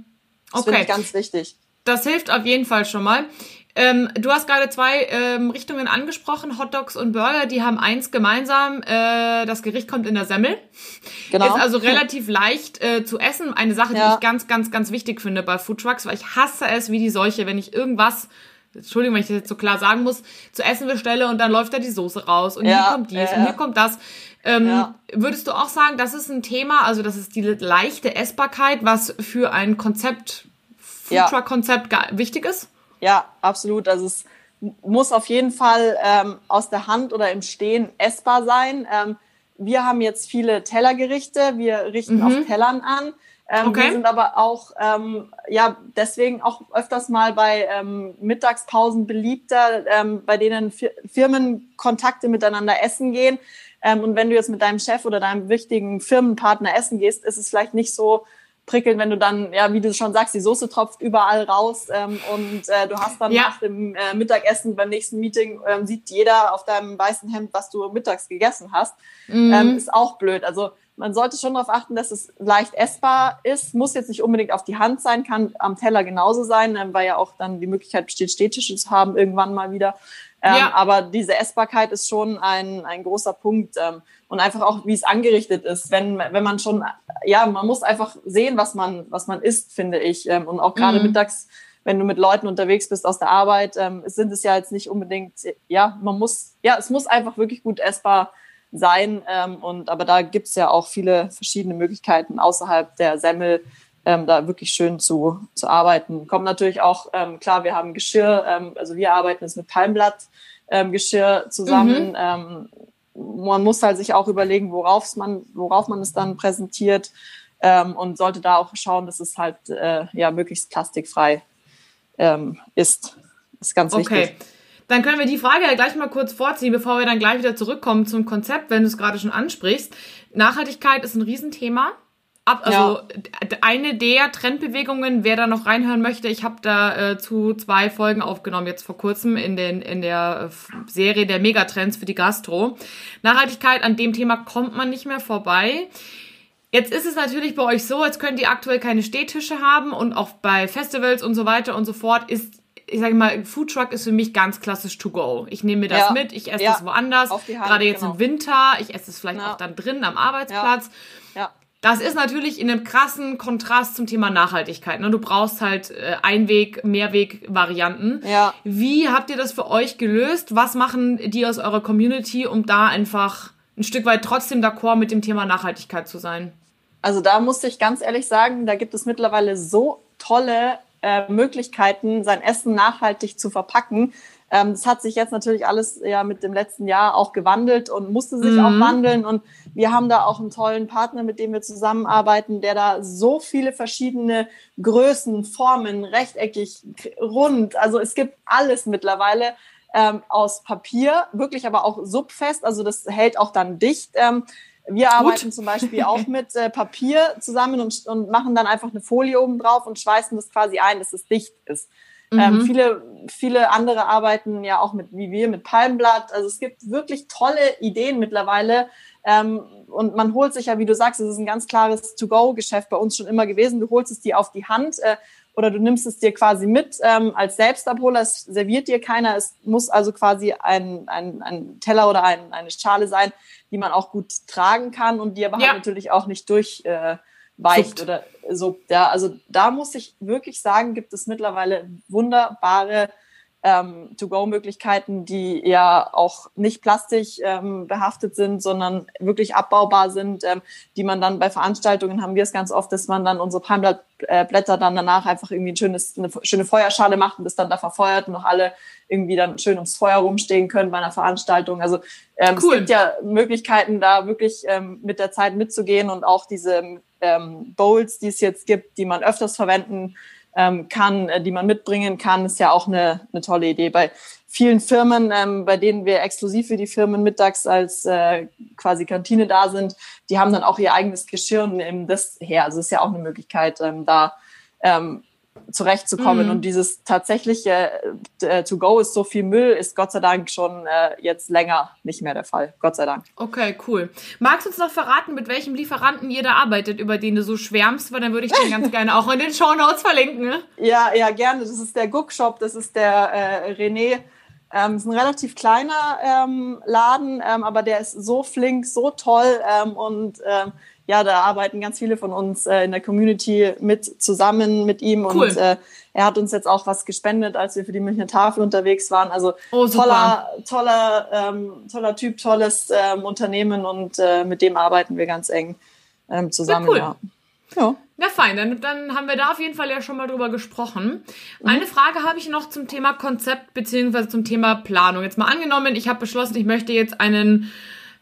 Okay. Das finde ich ganz wichtig. Das hilft auf jeden Fall schon mal. Ähm, du hast gerade zwei ähm, Richtungen angesprochen, Hotdogs und Burger, die haben eins gemeinsam, äh, das Gericht kommt in der Semmel. Genau. Ist also relativ leicht äh, zu essen. Eine Sache, ja. die ich ganz, ganz, ganz wichtig finde bei Foodtrucks, weil ich hasse es wie die Seuche, wenn ich irgendwas Entschuldigung, wenn ich das jetzt so klar sagen muss, zu essen bestelle und dann läuft da die Soße raus und ja, hier kommt dies ja, und hier kommt das. Ähm, ja. Würdest du auch sagen, das ist ein Thema, also das ist die leichte Essbarkeit, was für ein Konzept, Foodtruck-Konzept wichtig ist? Ja, absolut. Also es muss auf jeden Fall ähm, aus der Hand oder im Stehen essbar sein. Ähm, wir haben jetzt viele Tellergerichte, wir richten mhm. auf Tellern an. Ähm, okay. Wir sind aber auch, ähm, ja, deswegen auch öfters mal bei ähm, Mittagspausen beliebter, ähm, bei denen Firmenkontakte miteinander essen gehen. Ähm, und wenn du jetzt mit deinem Chef oder deinem wichtigen Firmenpartner essen gehst, ist es vielleicht nicht so prickeln, wenn du dann, ja, wie du schon sagst, die Soße tropft überall raus ähm, und äh, du hast dann ja. nach dem äh, Mittagessen beim nächsten Meeting ähm, sieht jeder auf deinem weißen Hemd, was du mittags gegessen hast. Mhm. Ähm, ist auch blöd. Also man sollte schon darauf achten, dass es leicht essbar ist. Muss jetzt nicht unbedingt auf die Hand sein, kann am Teller genauso sein, ähm, weil ja auch dann die Möglichkeit besteht, Städtische zu haben irgendwann mal wieder. Ähm, ja. Aber diese Essbarkeit ist schon ein, ein großer Punkt. Ähm, und einfach auch, wie es angerichtet ist. Wenn, wenn man schon, ja, man muss einfach sehen, was man, was man isst, finde ich. Ähm, und auch gerade mhm. mittags, wenn du mit Leuten unterwegs bist aus der Arbeit, ähm, sind es ja jetzt nicht unbedingt, ja, man muss, ja, es muss einfach wirklich gut essbar sein. Ähm, und aber da gibt's ja auch viele verschiedene Möglichkeiten außerhalb der Semmel. Ähm, da wirklich schön zu, zu arbeiten. Kommt natürlich auch, ähm, klar, wir haben Geschirr, ähm, also wir arbeiten jetzt mit Palmblatt ähm, Geschirr zusammen. Mhm. Ähm, man muss halt sich auch überlegen, worauf man, worauf man es dann präsentiert ähm, und sollte da auch schauen, dass es halt äh, ja möglichst plastikfrei ist. Das ist ganz wichtig. Dann können wir die Frage ja gleich mal kurz vorziehen, bevor wir dann gleich wieder zurückkommen zum Konzept, wenn du es gerade schon ansprichst. Nachhaltigkeit ist ein Riesenthema. Ab, also ja. eine der Trendbewegungen, wer da noch reinhören möchte, ich habe da äh, zu zwei Folgen aufgenommen, jetzt vor kurzem in, den, in der äh, Serie der Megatrends für die Gastro. Nachhaltigkeit, an dem Thema kommt man nicht mehr vorbei. Jetzt ist es natürlich bei euch so, als könnt ihr aktuell keine Stehtische haben und auch bei Festivals und so weiter und so fort ist ich sage mal, Food Truck ist für mich ganz klassisch to go. Ich nehme mir das ja. mit, ich esse ja. das woanders. Gerade jetzt genau. im Winter, ich esse es vielleicht ja. auch dann drin am Arbeitsplatz. Ja. Das ist natürlich in einem krassen Kontrast zum Thema Nachhaltigkeit. Ne? Du brauchst halt äh, Einweg-, Mehrweg-Varianten. Ja. Wie habt ihr das für euch gelöst? Was machen die aus eurer Community, um da einfach ein Stück weit trotzdem d'accord mit dem Thema Nachhaltigkeit zu sein? Also da muss ich ganz ehrlich sagen, da gibt es mittlerweile so tolle äh, Möglichkeiten, sein Essen nachhaltig zu verpacken. Ähm, das hat sich jetzt natürlich alles ja mit dem letzten Jahr auch gewandelt und musste sich mhm. auch wandeln. Und wir haben da auch einen tollen Partner, mit dem wir zusammenarbeiten, der da so viele verschiedene Größen, Formen, rechteckig, rund, also es gibt alles mittlerweile. Ähm, aus Papier, wirklich aber auch subfest, also das hält auch dann dicht. Ähm, wir arbeiten Gut. zum Beispiel auch mit äh, Papier zusammen und, und machen dann einfach eine Folie oben drauf und schweißen das quasi ein, dass es dicht ist. Ähm, mhm. Ähm, viele, viele andere arbeiten ja auch mit, wie wir, mit Palmblatt. Also es gibt wirklich tolle Ideen mittlerweile. Ähm, und man holt sich ja, wie du sagst, es ist ein ganz klares To-Go-Geschäft bei uns schon immer gewesen. Du holst es dir auf die Hand äh, oder du nimmst es dir quasi mit ähm, als Selbstabholer. Es serviert dir keiner. Es muss also quasi ein, ein, ein Teller oder ein, eine Schale sein, die man auch gut tragen kann und die aber halt ja. halt natürlich auch nicht durchweicht äh, oder so. Ja, also da muss ich wirklich sagen, gibt es mittlerweile wunderbare ähm, To-Go-Möglichkeiten, die ja auch nicht plastisch ähm, behaftet sind, sondern wirklich abbaubar sind, ähm, die man dann bei Veranstaltungen haben wir es ganz oft, dass man dann unsere Palmblätter dann danach einfach irgendwie ein schönes, eine schöne Feuerschale macht und das dann da verfeuert und noch alle irgendwie dann schön ums Feuer rumstehen können bei einer Veranstaltung. Also ähm, cool. es gibt ja Möglichkeiten, da wirklich ähm, mit der Zeit mitzugehen und auch diese ähm, Bowls, die es jetzt gibt, die man öfters verwenden ähm, kann, äh, die man mitbringen kann, ist ja auch eine, eine tolle Idee. Bei vielen Firmen, ähm, bei denen wir exklusiv für die Firmen mittags als äh, quasi Kantine da sind, die haben dann auch ihr eigenes Geschirr und nehmen das her. Also ist ja auch eine Möglichkeit, ähm, da ähm, zurechtzukommen. Mhm. Und dieses tatsächliche äh, To-Go ist so viel Müll, ist Gott sei Dank schon äh, jetzt länger nicht mehr der Fall. Gott sei Dank. Okay, cool. Magst du uns noch verraten, mit welchem Lieferanten ihr da arbeitet, über den du so schwärmst? Weil dann würde ich den ganz gerne auch in den Show Notes verlinken. Ne? Ja, ja, gerne. Das ist der Shop, das ist der äh, René. Ähm, ist ein relativ kleiner ähm, Laden, ähm, aber der ist so flink, so toll ähm, und ähm, ja, da arbeiten ganz viele von uns äh, in der Community mit zusammen mit ihm cool. und äh, er hat uns jetzt auch was gespendet, als wir für die Münchner Tafel unterwegs waren. Also oh, toller, toller, ähm, toller Typ, tolles ähm, Unternehmen und äh, mit dem arbeiten wir ganz eng ähm, zusammen. Ja, cool. ja. ja. Na fein, dann, dann haben wir da auf jeden Fall ja schon mal drüber gesprochen. Mhm. Eine Frage habe ich noch zum Thema Konzept beziehungsweise zum Thema Planung. Jetzt mal angenommen, ich habe beschlossen, ich möchte jetzt einen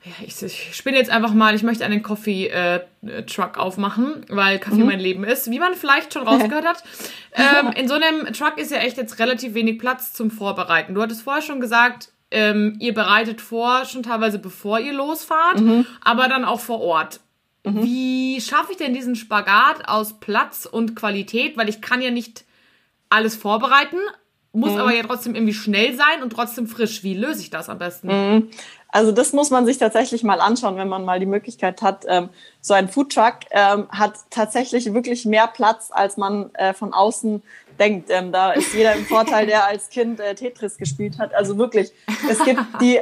ja, ich, ich spinne jetzt einfach mal, ich möchte einen Coffee-Truck äh, aufmachen, weil Kaffee mhm. mein Leben ist, wie man vielleicht schon rausgehört hat. ähm, in so einem Truck ist ja echt jetzt relativ wenig Platz zum Vorbereiten. Du hattest vorher schon gesagt, ähm, ihr bereitet vor, schon teilweise bevor ihr losfahrt, mhm. aber dann auch vor Ort. Mhm. Wie schaffe ich denn diesen Spagat aus Platz und Qualität? Weil ich kann ja nicht alles vorbereiten, muss mhm. aber ja trotzdem irgendwie schnell sein und trotzdem frisch. Wie löse ich das am besten? Mhm. Also das muss man sich tatsächlich mal anschauen, wenn man mal die Möglichkeit hat. Ähm, so ein Foodtruck ähm, hat tatsächlich wirklich mehr Platz, als man äh, von außen denkt. Ähm, da ist jeder im Vorteil, der als Kind äh, Tetris gespielt hat. Also wirklich, es gibt die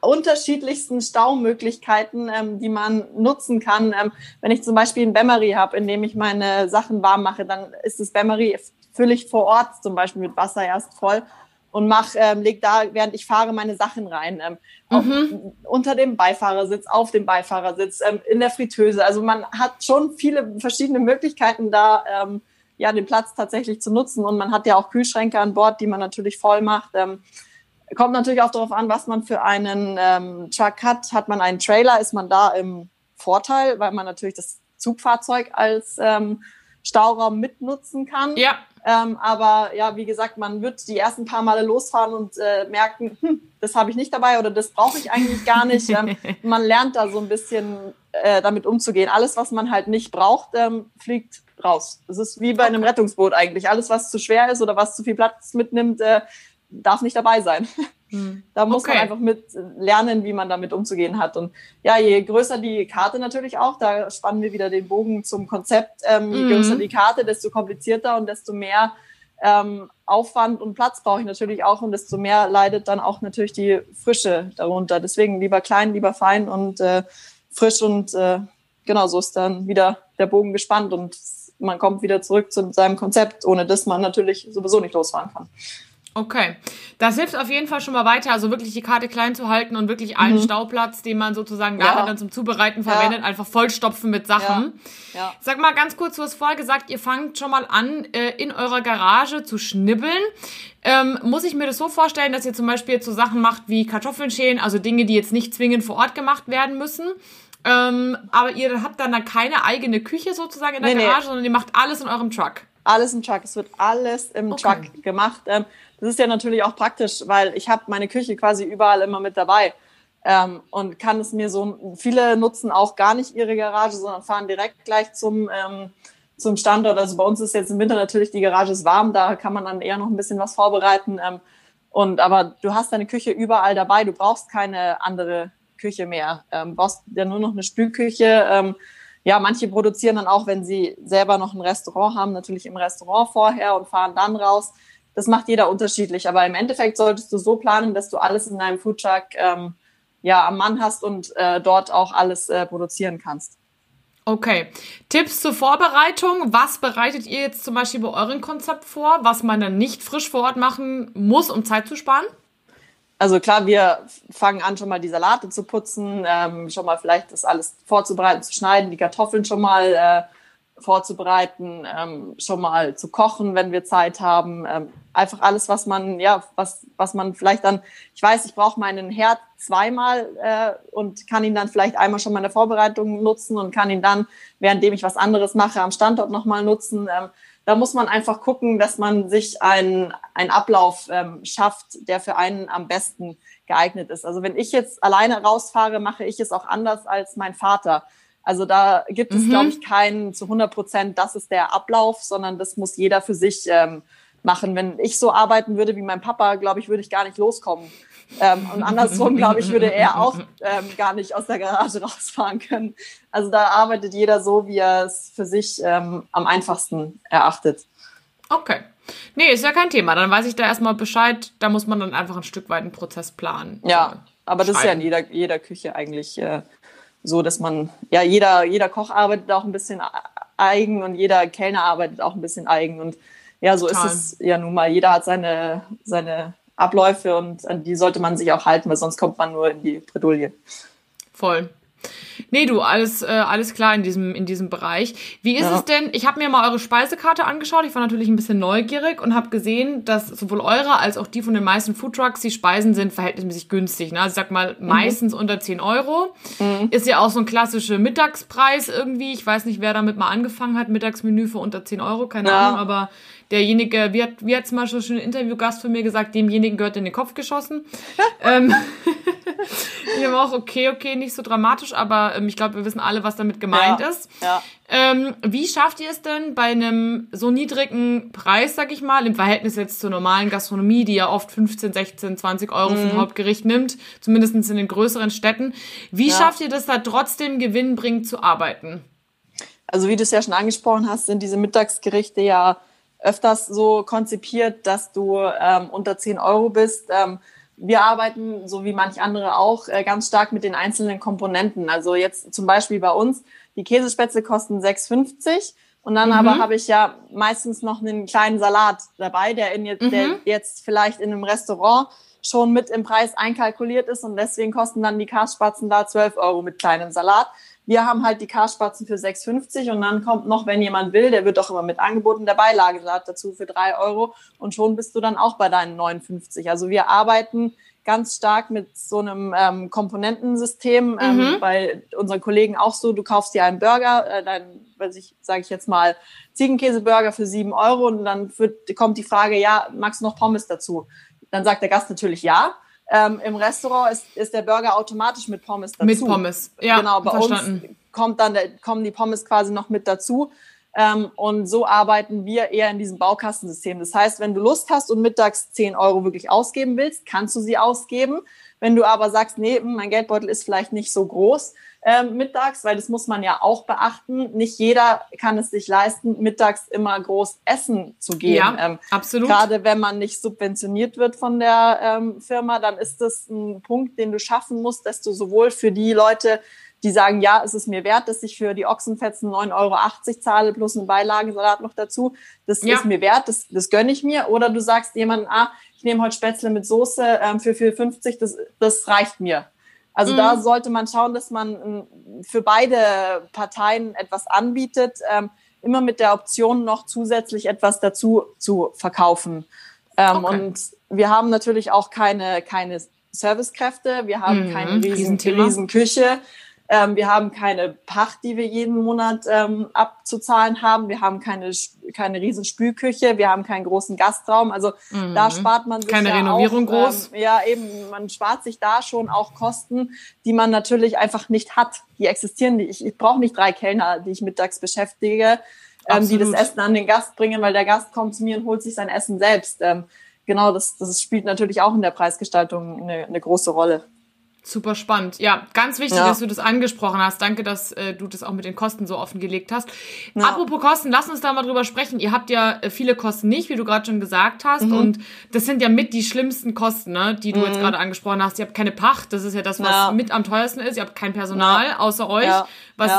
unterschiedlichsten Staumöglichkeiten, ähm, die man nutzen kann. Ähm, wenn ich zum Beispiel ein Bemery habe, in dem ich meine Sachen warm mache, dann ist das Bemery völlig vor Ort zum Beispiel mit Wasser erst voll und mach, ähm, leg da, während ich fahre, meine Sachen rein. Ähm, mhm. unter dem Beifahrersitz, auf dem Beifahrersitz, ähm, in der Fritteuse. Also man hat schon viele verschiedene Möglichkeiten da, ähm, ja, den Platz tatsächlich zu nutzen. Und man hat ja auch Kühlschränke an Bord, die man natürlich voll macht. Ähm, kommt natürlich auch darauf an, was man für einen ähm, Truck hat. Hat man einen Trailer, ist man da im Vorteil, weil man natürlich das Zugfahrzeug als ähm, Stauraum mitnutzen kann. Ja. Ähm, aber ja, wie gesagt, man wird die ersten paar Male losfahren und äh, merken, hm, das habe ich nicht dabei oder das brauche ich eigentlich gar nicht. Ähm, man lernt da so ein bisschen äh, damit umzugehen. Alles, was man halt nicht braucht, ähm, fliegt raus. Es ist wie bei einem Rettungsboot eigentlich. Alles, was zu schwer ist oder was zu viel Platz mitnimmt, äh, darf nicht dabei sein. Hm. Da muss okay. man einfach mit lernen, wie man damit umzugehen hat. Und ja, je größer die Karte natürlich auch, da spannen wir wieder den Bogen zum Konzept. Ähm, je mhm. größer die Karte, desto komplizierter und desto mehr ähm, Aufwand und Platz brauche ich natürlich auch und desto mehr leidet dann auch natürlich die Frische darunter. Deswegen lieber klein, lieber fein und äh, frisch und äh, genau so ist dann wieder der Bogen gespannt und man kommt wieder zurück zu seinem Konzept, ohne dass man natürlich sowieso nicht losfahren kann. Okay, das hilft auf jeden Fall schon mal weiter, also wirklich die Karte klein zu halten und wirklich allen mhm. Stauplatz, den man sozusagen nachher ja. dann zum Zubereiten verwendet, ja. einfach vollstopfen mit Sachen. Ja. ja. Sag mal ganz kurz, du hast vorher gesagt, ihr fangt schon mal an, äh, in eurer Garage zu schnibbeln. Ähm, muss ich mir das so vorstellen, dass ihr zum Beispiel jetzt so Sachen macht wie Kartoffeln schälen, also Dinge, die jetzt nicht zwingend vor Ort gemacht werden müssen? Ähm, aber ihr habt dann da keine eigene Küche sozusagen in der nee, Garage, nee. sondern ihr macht alles in eurem Truck. Alles im Truck. Es wird alles im okay. Truck gemacht. Ähm, das ist ja natürlich auch praktisch, weil ich habe meine Küche quasi überall immer mit dabei. Ähm, und kann es mir so, viele nutzen auch gar nicht ihre Garage, sondern fahren direkt gleich zum, ähm, zum Standort. Also bei uns ist jetzt im Winter natürlich die Garage ist warm, da kann man dann eher noch ein bisschen was vorbereiten. Ähm, und aber du hast deine Küche überall dabei, du brauchst keine andere Küche mehr. Ähm, brauchst ja nur noch eine Spülküche. Ähm, ja, manche produzieren dann auch, wenn sie selber noch ein Restaurant haben, natürlich im Restaurant vorher und fahren dann raus das macht jeder unterschiedlich. Aber im Endeffekt solltest du so planen, dass du alles in deinem Foodtruck ähm, ja, am Mann hast und äh, dort auch alles äh, produzieren kannst. Okay. Tipps zur Vorbereitung. Was bereitet ihr jetzt zum Beispiel bei eurem Konzept vor, was man dann nicht frisch vor Ort machen muss, um Zeit zu sparen? Also klar, wir fangen an, schon mal die Salate zu putzen, ähm, schon mal vielleicht das alles vorzubereiten, zu schneiden, die Kartoffeln schon mal äh, vorzubereiten, ähm, schon mal zu kochen, wenn wir Zeit haben. Ähm, einfach alles, was man, ja, was, was man vielleicht dann, ich weiß, ich brauche meinen Herd zweimal äh, und kann ihn dann vielleicht einmal schon mal in der Vorbereitung nutzen und kann ihn dann, währenddem ich was anderes mache, am Standort nochmal nutzen. Ähm, da muss man einfach gucken, dass man sich einen, einen Ablauf ähm, schafft, der für einen am besten geeignet ist. Also wenn ich jetzt alleine rausfahre, mache ich es auch anders als mein Vater. Also da gibt es, mhm. glaube ich, keinen zu 100 Prozent, das ist der Ablauf, sondern das muss jeder für sich ähm, machen. Wenn ich so arbeiten würde wie mein Papa, glaube ich, würde ich gar nicht loskommen. Ähm, und andersrum, glaube ich, würde er auch ähm, gar nicht aus der Garage rausfahren können. Also da arbeitet jeder so, wie er es für sich ähm, am einfachsten erachtet. Okay. Nee, ist ja kein Thema. Dann weiß ich da erstmal Bescheid. Da muss man dann einfach ein Stück weit einen Prozess planen. Ja, aber das ist ja in jeder, jeder Küche eigentlich äh, so, dass man, ja, jeder, jeder Koch arbeitet auch ein bisschen eigen und jeder Kellner arbeitet auch ein bisschen eigen. Und ja, so Total. ist es ja nun mal. Jeder hat seine, seine Abläufe und an die sollte man sich auch halten, weil sonst kommt man nur in die Bredouille. Voll. Nee, du, alles, äh, alles klar in diesem, in diesem Bereich. Wie ist ja. es denn? Ich habe mir mal eure Speisekarte angeschaut. Ich war natürlich ein bisschen neugierig und habe gesehen, dass sowohl eure als auch die von den meisten Foodtrucks, die Speisen sind verhältnismäßig günstig. Ne? Also ich sag mal, mhm. meistens unter 10 Euro. Mhm. Ist ja auch so ein klassischer Mittagspreis irgendwie. Ich weiß nicht, wer damit mal angefangen hat. Mittagsmenü für unter 10 Euro, keine ja. Ahnung, aber derjenige, wie hat, wie hat zum Beispiel schon ein Interviewgast von mir gesagt, demjenigen gehört in den Kopf geschossen. ähm, ich habe auch, okay, okay, nicht so dramatisch, aber ähm, ich glaube, wir wissen alle, was damit gemeint ja, ist. Ja. Ähm, wie schafft ihr es denn bei einem so niedrigen Preis, sag ich mal, im Verhältnis jetzt zur normalen Gastronomie, die ja oft 15, 16, 20 Euro mhm. für ein Hauptgericht nimmt, zumindest in den größeren Städten, wie ja. schafft ihr das da trotzdem gewinnbringend zu arbeiten? Also wie du es ja schon angesprochen hast, sind diese Mittagsgerichte ja öfters so konzipiert, dass du ähm, unter 10 Euro bist. Ähm, wir arbeiten, so wie manch andere auch, äh, ganz stark mit den einzelnen Komponenten. Also jetzt zum Beispiel bei uns, die Käsespätzle kosten 6,50 und dann mhm. aber habe ich ja meistens noch einen kleinen Salat dabei, der, in jetzt, mhm. der jetzt vielleicht in einem Restaurant schon mit im Preis einkalkuliert ist und deswegen kosten dann die Karspatzen da 12 Euro mit kleinem Salat. Wir haben halt die Karspatzen für 6,50 und dann kommt noch, wenn jemand will, der wird doch immer mit angeboten, der Beilagesalat dazu für 3 Euro und schon bist du dann auch bei deinen 59. Also wir arbeiten ganz stark mit so einem ähm, Komponentensystem, ähm, mhm. bei unseren Kollegen auch so, du kaufst dir einen Burger, äh, dein, weiß ich, sage ich jetzt mal, Ziegenkäseburger für 7 Euro und dann wird, kommt die Frage, ja, magst du noch Pommes dazu? Dann sagt der Gast natürlich ja. Ähm, Im Restaurant ist, ist der Burger automatisch mit Pommes dazu. Mit Pommes, ja. Genau, bei verstanden. uns kommt dann kommen die Pommes quasi noch mit dazu. Ähm, und so arbeiten wir eher in diesem Baukastensystem. Das heißt, wenn du Lust hast und mittags 10 Euro wirklich ausgeben willst, kannst du sie ausgeben. Wenn du aber sagst, nee, hm, mein Geldbeutel ist vielleicht nicht so groß ähm, mittags, weil das muss man ja auch beachten. Nicht jeder kann es sich leisten, mittags immer groß Essen zu geben. Ja, ähm, absolut. Gerade wenn man nicht subventioniert wird von der ähm, Firma, dann ist das ein Punkt, den du schaffen musst, dass du sowohl für die Leute die sagen, ja, es ist mir wert, dass ich für die Ochsenfetzen 9,80 Euro zahle plus einen Beilagensalat noch dazu. Das ja. ist mir wert, das, das gönne ich mir. Oder du sagst jemandem, ah, ich nehme heute Spätzle mit Soße ähm, für 4,50, das, das reicht mir. Also mhm. da sollte man schauen, dass man ähm, für beide Parteien etwas anbietet, ähm, immer mit der Option noch zusätzlich etwas dazu zu verkaufen. Ähm, okay. Und wir haben natürlich auch keine, keine Servicekräfte, wir haben mhm. keine riesen, riesen Küche. Ähm, wir haben keine Pacht, die wir jeden Monat ähm, abzuzahlen haben. Wir haben keine, keine riesen Spülküche. Wir haben keinen großen Gastraum. Also mhm. da spart man sich keine ja Renovierung auch, groß. Ähm, ja, eben, man spart sich da schon auch Kosten, die man natürlich einfach nicht hat. Die existieren nicht. Ich, ich brauche nicht drei Kellner, die ich mittags beschäftige, ähm, die das Essen an den Gast bringen, weil der Gast kommt zu mir und holt sich sein Essen selbst. Ähm, genau, das, das spielt natürlich auch in der Preisgestaltung eine, eine große Rolle. Super spannend. Ja, ganz wichtig, ja. dass du das angesprochen hast. Danke, dass äh, du das auch mit den Kosten so offengelegt hast. Ja. Apropos Kosten, lass uns da mal drüber sprechen. Ihr habt ja äh, viele Kosten nicht, wie du gerade schon gesagt hast. Mhm. Und das sind ja mit die schlimmsten Kosten, ne, die du mhm. jetzt gerade angesprochen hast. Ihr habt keine Pacht, das ist ja das, was ja. mit am teuersten ist. Ihr habt kein Personal außer euch, was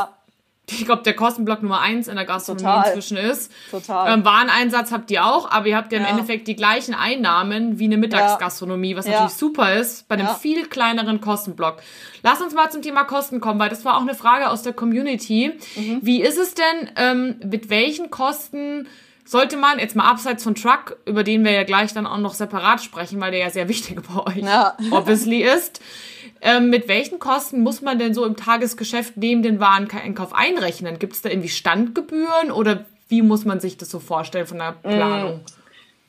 ich glaube, der Kostenblock Nummer eins in der Gastronomie Total. inzwischen ist. Total. Ähm, Wareneinsatz habt ihr auch, aber ihr habt ja, ja, im Endeffekt die gleichen Einnahmen wie eine Mittagsgastronomie, was ja. natürlich super ist, bei einem ja. viel kleineren Kostenblock. Lass uns mal zum Thema Kosten kommen, weil das war auch eine Frage aus der Community. Mhm. Wie ist es denn, ähm, mit welchen Kosten sollte man, jetzt mal abseits von Truck, über den wir ja gleich dann auch noch separat sprechen, weil der ja sehr wichtig bei euch obviously ist, ähm, mit welchen Kosten muss man denn so im Tagesgeschäft neben den Wareneinkauf einrechnen? Gibt es da irgendwie Standgebühren oder wie muss man sich das so vorstellen von der Planung?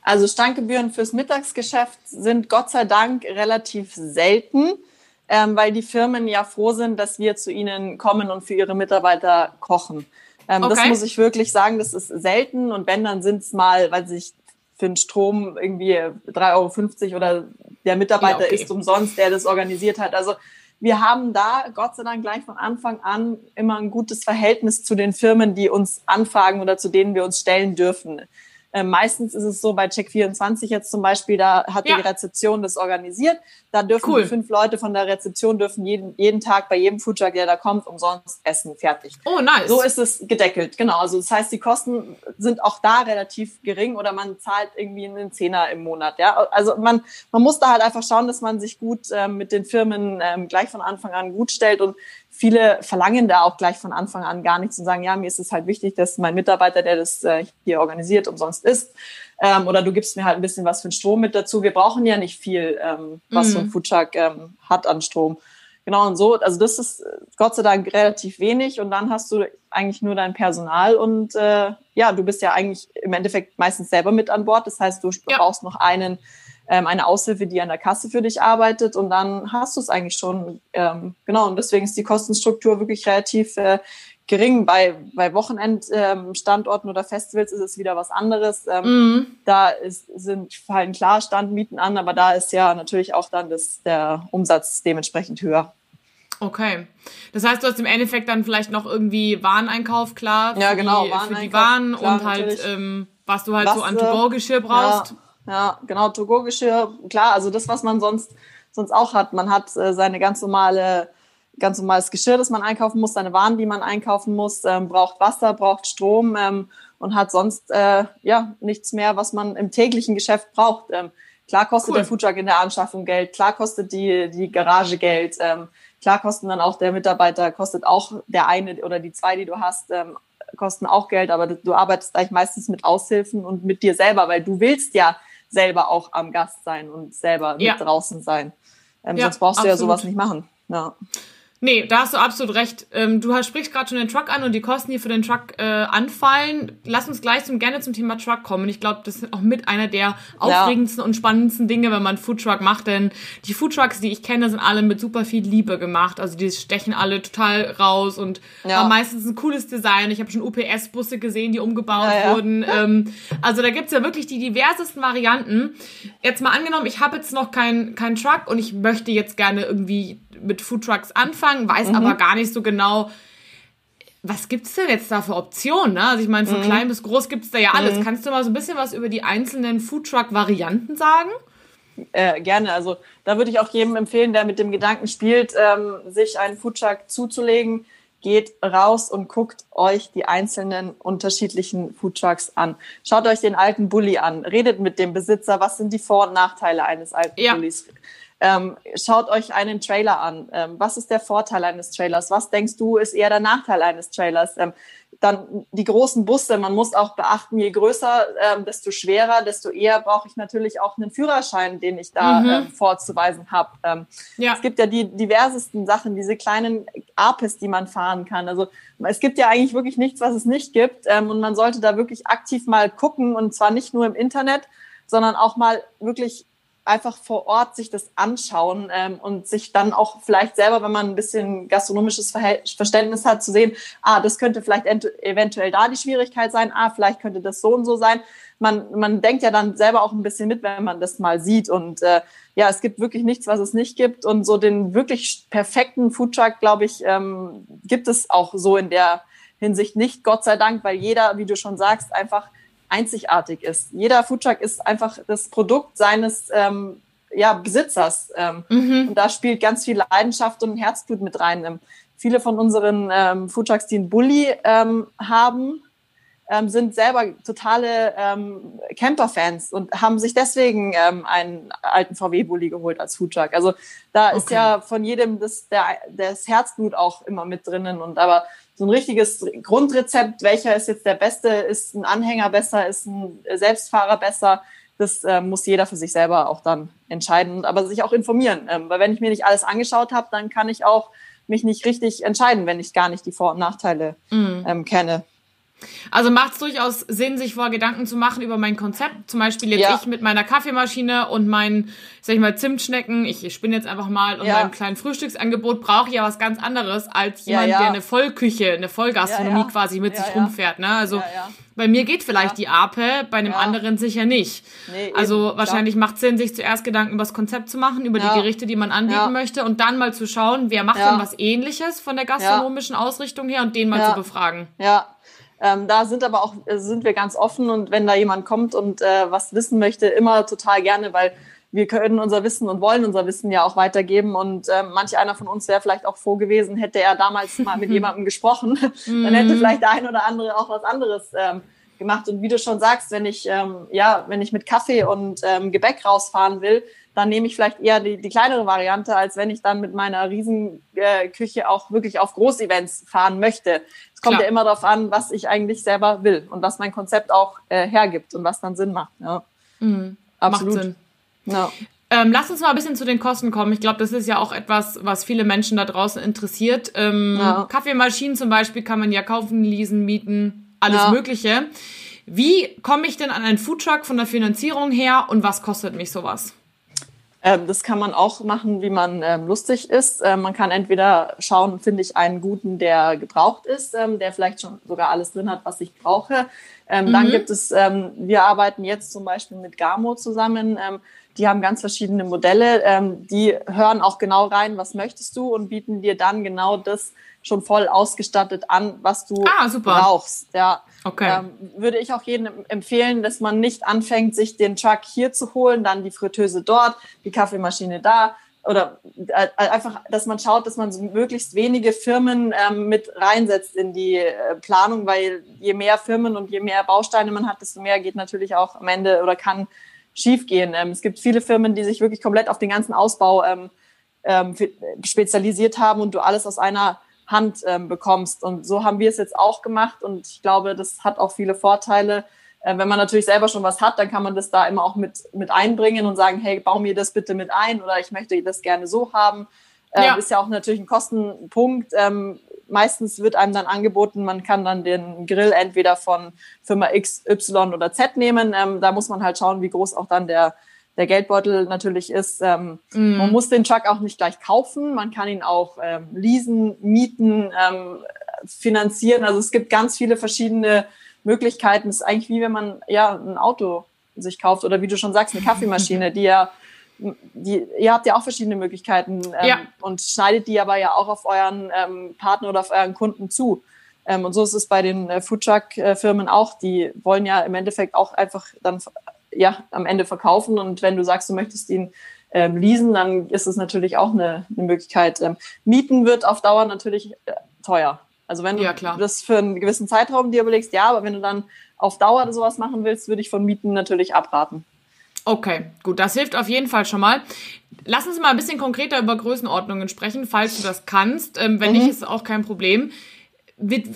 Also Standgebühren fürs Mittagsgeschäft sind Gott sei Dank relativ selten, ähm, weil die Firmen ja froh sind, dass wir zu ihnen kommen und für ihre Mitarbeiter kochen. Ähm, okay. Das muss ich wirklich sagen, das ist selten und wenn, dann sind es mal, weil sich für den Strom irgendwie 3,50 Euro oder der Mitarbeiter ja, okay. ist umsonst, der das organisiert hat. Also wir haben da Gott sei Dank gleich von Anfang an immer ein gutes Verhältnis zu den Firmen, die uns anfragen oder zu denen wir uns stellen dürfen. Äh, meistens ist es so bei Check24 jetzt zum Beispiel, da hat ja. die Rezeption das organisiert. Da dürfen cool. fünf Leute von der Rezeption dürfen jeden, jeden Tag bei jedem Foodtruck, der da kommt, umsonst essen. Fertig. Oh, nice. So ist es gedeckelt. Genau. Also das heißt, die Kosten sind auch da relativ gering oder man zahlt irgendwie einen Zehner im Monat. Ja, also man, man muss da halt einfach schauen, dass man sich gut ähm, mit den Firmen ähm, gleich von Anfang an gut stellt und viele verlangen da auch gleich von Anfang an gar nichts und sagen, ja, mir ist es halt wichtig, dass mein Mitarbeiter, der das äh, hier organisiert, umsonst ist. Ähm, oder du gibst mir halt ein bisschen was für den Strom mit dazu. Wir brauchen ja nicht viel, ähm, was mhm. so ein mhm. Foodtruck ähm, hat an Strom. Genau, und so, also das ist Gott sei Dank relativ wenig und dann hast du eigentlich nur dein Personal und äh, ja, du bist ja eigentlich im Endeffekt meistens selber mit an Bord. Das heißt, du ja. brauchst noch einen ähm, eine Aushilfe, die an der Kasse für dich arbeitet und dann hast du es eigentlich schon. Ähm, genau, und deswegen ist die Kostenstruktur wirklich relativ äh, gering. Bei, bei Wochenendstandorten ähm, oder Festivals ist es wieder was anderes. Ähm, mhm. Da ist, sind, fallen klar Standmieten an, aber da ist ja natürlich auch dann das, der Umsatz dementsprechend höher. Okay. Das heißt, du hast im Endeffekt dann vielleicht noch irgendwie Wareneinkauf, klar. Ja, genau. Die, für die Waren klar, und halt, ähm, was du halt was, so an To-Go-Geschirr brauchst. Ja. Ja, genau, Togo-Geschirr, klar, also das, was man sonst, sonst auch hat. Man hat äh, seine ganz normale, ganz normales Geschirr, das man einkaufen muss, seine Waren, die man einkaufen muss, ähm, braucht Wasser, braucht Strom ähm, und hat sonst äh, ja nichts mehr, was man im täglichen Geschäft braucht. Ähm, klar kostet cool. der Foodtruck in der Anschaffung Geld, klar kostet die, die Garage Geld, ähm, klar kosten dann auch der Mitarbeiter, kostet auch der eine oder die zwei, die du hast, ähm, kosten auch Geld, aber du arbeitest eigentlich meistens mit Aushilfen und mit dir selber, weil du willst ja selber auch am Gast sein und selber ja. mit draußen sein. Ähm, ja, sonst brauchst du absolut. ja sowas nicht machen. Ja. Nee, da hast du absolut recht. Ähm, du sprichst gerade schon den Truck an und die Kosten, die für den Truck äh, anfallen. Lass uns gleich zum, gerne zum Thema Truck kommen. Ich glaube, das ist auch mit einer der aufregendsten ja. und spannendsten Dinge, wenn man Foodtruck macht. Denn die Foodtrucks, die ich kenne, sind alle mit super viel Liebe gemacht. Also die stechen alle total raus und ja. haben meistens ein cooles Design. Ich habe schon UPS-Busse gesehen, die umgebaut ja, wurden. Ähm, also da gibt's ja wirklich die diversesten Varianten. Jetzt mal angenommen, ich habe jetzt noch keinen kein Truck und ich möchte jetzt gerne irgendwie mit Foodtrucks anfangen, weiß mhm. aber gar nicht so genau, was gibt es denn jetzt da für Optionen? Ne? Also ich meine, von mhm. klein bis groß gibt es da ja alles. Mhm. Kannst du mal so ein bisschen was über die einzelnen Foodtruck-Varianten sagen? Äh, gerne. Also da würde ich auch jedem empfehlen, der mit dem Gedanken spielt, ähm, sich einen Foodtruck zuzulegen. Geht raus und guckt euch die einzelnen unterschiedlichen Foodtrucks an. Schaut euch den alten Bulli an. Redet mit dem Besitzer. Was sind die Vor- und Nachteile eines alten ja. Bullis? Ähm, schaut euch einen Trailer an. Ähm, was ist der Vorteil eines Trailers? Was denkst du, ist eher der Nachteil eines Trailers? Ähm, dann die großen Busse. Man muss auch beachten, je größer, ähm, desto schwerer, desto eher brauche ich natürlich auch einen Führerschein, den ich da mhm. ähm, vorzuweisen habe. Ähm, ja. Es gibt ja die diversesten Sachen, diese kleinen APIs, die man fahren kann. Also es gibt ja eigentlich wirklich nichts, was es nicht gibt. Und man sollte da wirklich aktiv mal gucken und zwar nicht nur im Internet, sondern auch mal wirklich einfach vor Ort sich das anschauen ähm, und sich dann auch vielleicht selber, wenn man ein bisschen gastronomisches Verständnis hat, zu sehen, ah, das könnte vielleicht eventuell da die Schwierigkeit sein, ah, vielleicht könnte das so und so sein. Man, man denkt ja dann selber auch ein bisschen mit, wenn man das mal sieht. Und äh, ja, es gibt wirklich nichts, was es nicht gibt. Und so den wirklich perfekten Foodtruck, glaube ich, ähm, gibt es auch so in der Hinsicht nicht, Gott sei Dank, weil jeder, wie du schon sagst, einfach einzigartig ist. Jeder Foodtruck ist einfach das Produkt seines ähm, ja, Besitzers. Ähm, mhm. Und da spielt ganz viel Leidenschaft und Herzblut mit rein. Ähm, viele von unseren ähm, Foodtrucks, die einen Bulli ähm, haben, ähm, sind selber totale ähm, Camper-Fans und haben sich deswegen ähm, einen alten VW-Bulli geholt als Foodtruck. Also da okay. ist ja von jedem das, der, das Herzblut auch immer mit drinnen. Und aber so ein richtiges Grundrezept, welcher ist jetzt der beste, ist ein Anhänger besser, ist ein Selbstfahrer besser, das äh, muss jeder für sich selber auch dann entscheiden, aber sich auch informieren. Ähm, weil wenn ich mir nicht alles angeschaut habe, dann kann ich auch mich nicht richtig entscheiden, wenn ich gar nicht die Vor- und Nachteile mm. ähm, kenne. Also macht es durchaus Sinn, sich vor Gedanken zu machen über mein Konzept. Zum Beispiel jetzt ja. ich mit meiner Kaffeemaschine und meinen, sag ich mal, Zimtschnecken. Ich spinne jetzt einfach mal und ja. meinem kleinen Frühstücksangebot brauche ich ja was ganz anderes als jemand, ja, der eine Vollküche, eine Vollgastronomie quasi mit sich rumfährt. Ne? Also bei mir geht vielleicht die Ape, bei einem anderen sicher nicht. Nee, also eben, wahrscheinlich macht es Sinn, sich zuerst Gedanken über das Konzept zu machen, über die Gerichte, die man anbieten möchte und dann mal zu schauen, wer macht denn was ähnliches von der gastronomischen Ausrichtung her und den mal zu befragen. Ja, ähm, da sind aber auch, äh, sind wir ganz offen und wenn da jemand kommt und äh, was wissen möchte, immer total gerne, weil wir können unser Wissen und wollen unser Wissen ja auch weitergeben. Und äh, manch einer von uns wäre vielleicht auch froh gewesen, hätte er damals mal mit jemandem gesprochen. Dann hätte mhm. vielleicht der ein oder andere auch was anderes ähm, gemacht. Und wie du schon sagst, wenn ich, ähm, ja, wenn ich mit Kaffee und ähm, Gebäck rausfahren will, dann nehme ich vielleicht eher die, die kleinere Variante, als wenn ich dann mit meiner Riesenküche äh, auch wirklich auf Großevents fahren möchte. Es kommt Klar. ja immer darauf an, was ich eigentlich selber will und was mein Konzept auch äh, hergibt und was dann Sinn macht. Ja. Mhm. Absolut. Macht Sinn. Ja. Ähm, lass uns mal ein bisschen zu den Kosten kommen. Ich glaube, das ist ja auch etwas, was viele Menschen da draußen interessiert. Ähm, ja. Kaffeemaschinen zum Beispiel kann man ja kaufen, leasen, mieten, alles ja. Mögliche. Wie komme ich denn an einen Foodtruck von der Finanzierung her und was kostet mich sowas? Ähm, das kann man auch machen, wie man ähm, lustig ist. Ähm, man kann entweder schauen, finde ich einen guten, der gebraucht ist, ähm, der vielleicht schon sogar alles drin hat, was ich brauche. Ähm, mhm. Dann gibt es, ähm, wir arbeiten jetzt zum Beispiel mit Gamo zusammen. die haben ganz verschiedene Modelle. die hören auch genau rein, was möchtest du und bieten dir dann genau das schon voll ausgestattet an, was du ah, brauchst. Ja. Okay. Ähm, würde ich auch jedem empfehlen, dass man nicht anfängt, sich den Truck hier zu holen, dann die Fritteuse dort, die Kaffeemaschine da oder äh, einfach, dass man schaut, dass man so möglichst wenige Firmen ähm, mit reinsetzt in die äh, Planung, weil je mehr Firmen und je mehr Bausteine man hat, desto mehr geht natürlich auch am Ende oder kann schiefgehen. Ähm, es gibt viele Firmen, die sich wirklich komplett auf den ganzen Ausbau ähm, ähm, spezialisiert haben und du alles aus einer Hand ähm, bekommst. Und so haben wir es jetzt auch gemacht und ich glaube, das hat auch viele Vorteile. Äh, wenn man natürlich selber schon was hat, dann kann man das da immer auch mit, mit einbringen und sagen, hey, bau mir das bitte mit ein oder ich möchte das gerne so haben. Äh, ja. Ist ja auch natürlich ein Kostenpunkt. Ähm, meistens wird einem dann angeboten, man kann dann den Grill entweder von Firma X, Y oder Z nehmen. Ähm, da muss man halt schauen, wie groß auch dann der, der Geldbeutel natürlich ist. Ähm, mm. Man muss den Truck auch nicht gleich kaufen. Man kann ihn auch ähm, leasen, mieten, ähm, finanzieren. Also es gibt ganz viele verschiedene Möglichkeiten. Es ist eigentlich wie wenn man ja ein Auto sich kauft oder wie du schon sagst, eine Kaffeemaschine, die ja die, ihr habt ja auch verschiedene Möglichkeiten ähm, ja. und schneidet die aber ja auch auf euren ähm, Partner oder auf euren Kunden zu. Ähm, und so ist es bei den äh, Foodtruck-Firmen auch. Die wollen ja im Endeffekt auch einfach dann ja am Ende verkaufen. Und wenn du sagst, du möchtest ihn ähm, leasen, dann ist es natürlich auch eine, eine Möglichkeit. Ähm, Mieten wird auf Dauer natürlich äh, teuer. Also wenn du ja, das für einen gewissen Zeitraum dir überlegst, ja, aber wenn du dann auf Dauer sowas machen willst, würde ich von Mieten natürlich abraten. Okay, gut, das hilft auf jeden Fall schon mal. Lass uns mal ein bisschen konkreter über Größenordnungen sprechen, falls du das kannst. Ähm, wenn mhm. nicht, ist auch kein Problem.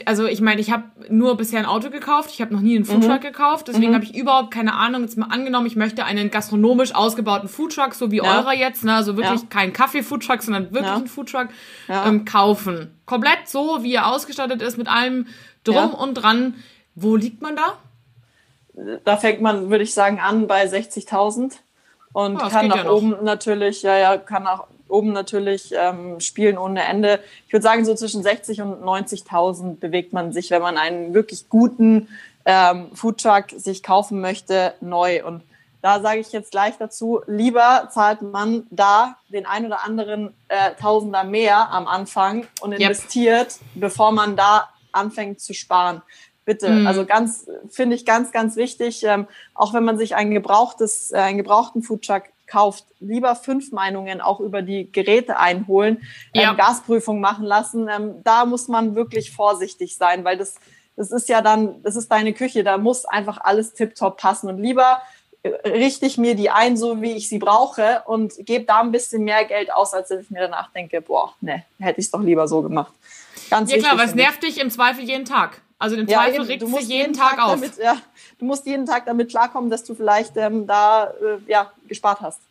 Also ich meine, ich habe nur bisher ein Auto gekauft, ich habe noch nie einen Foodtruck mhm. gekauft, deswegen mhm. habe ich überhaupt keine Ahnung. Jetzt mal angenommen, ich möchte einen gastronomisch ausgebauten Foodtruck, so wie ja. eurer jetzt, ne? also wirklich ja. kein Kaffee-Foodtruck, sondern wirklich ja. einen Foodtruck ähm, kaufen. Komplett so, wie er ausgestattet ist, mit allem drum und dran. Wo liegt man da? da fängt man, würde ich sagen, an bei 60.000 und oh, kann nach oben natürlich, ja, ja, kann nach oben natürlich ähm, spielen ohne Ende. Ich würde sagen, so zwischen 60 und 90.000 bewegt man sich, wenn man einen wirklich guten ähm, Foodtruck sich kaufen möchte, neu. Und da sage ich jetzt gleich dazu, lieber zahlt man da den ein oder anderen äh, Tausender mehr am Anfang und investiert, yep. bevor man da anfängt zu sparen. Bitte. Mhm. Also ganz, finde ich ganz, ganz wichtig, ähm, auch wenn man sich ein gebrauchtes, äh, einen gebrauchten Foodtruck kauft, lieber fünf Meinungen auch über die Geräte einholen, ähm, ja. Gasprüfung machen lassen. Ähm, da muss man wirklich vorsichtig sein, weil das, das ist ja dann, das ist deine Küche, da muss einfach alles tiptop passen und lieber äh, richte ich mir die ein, so wie ich sie brauche und gebe da ein bisschen mehr Geld aus, als wenn ich mir danach denke, boah, ne, hätte ich es doch lieber so gemacht. Ganz ja klar, was nervt dich im Zweifel jeden Tag? Also im Zweifel ja, regt du musst jeden, jeden Tag, Tag auf. Damit, ja, du musst jeden Tag damit klarkommen, dass du vielleicht ähm, da äh, ja, gespart hast.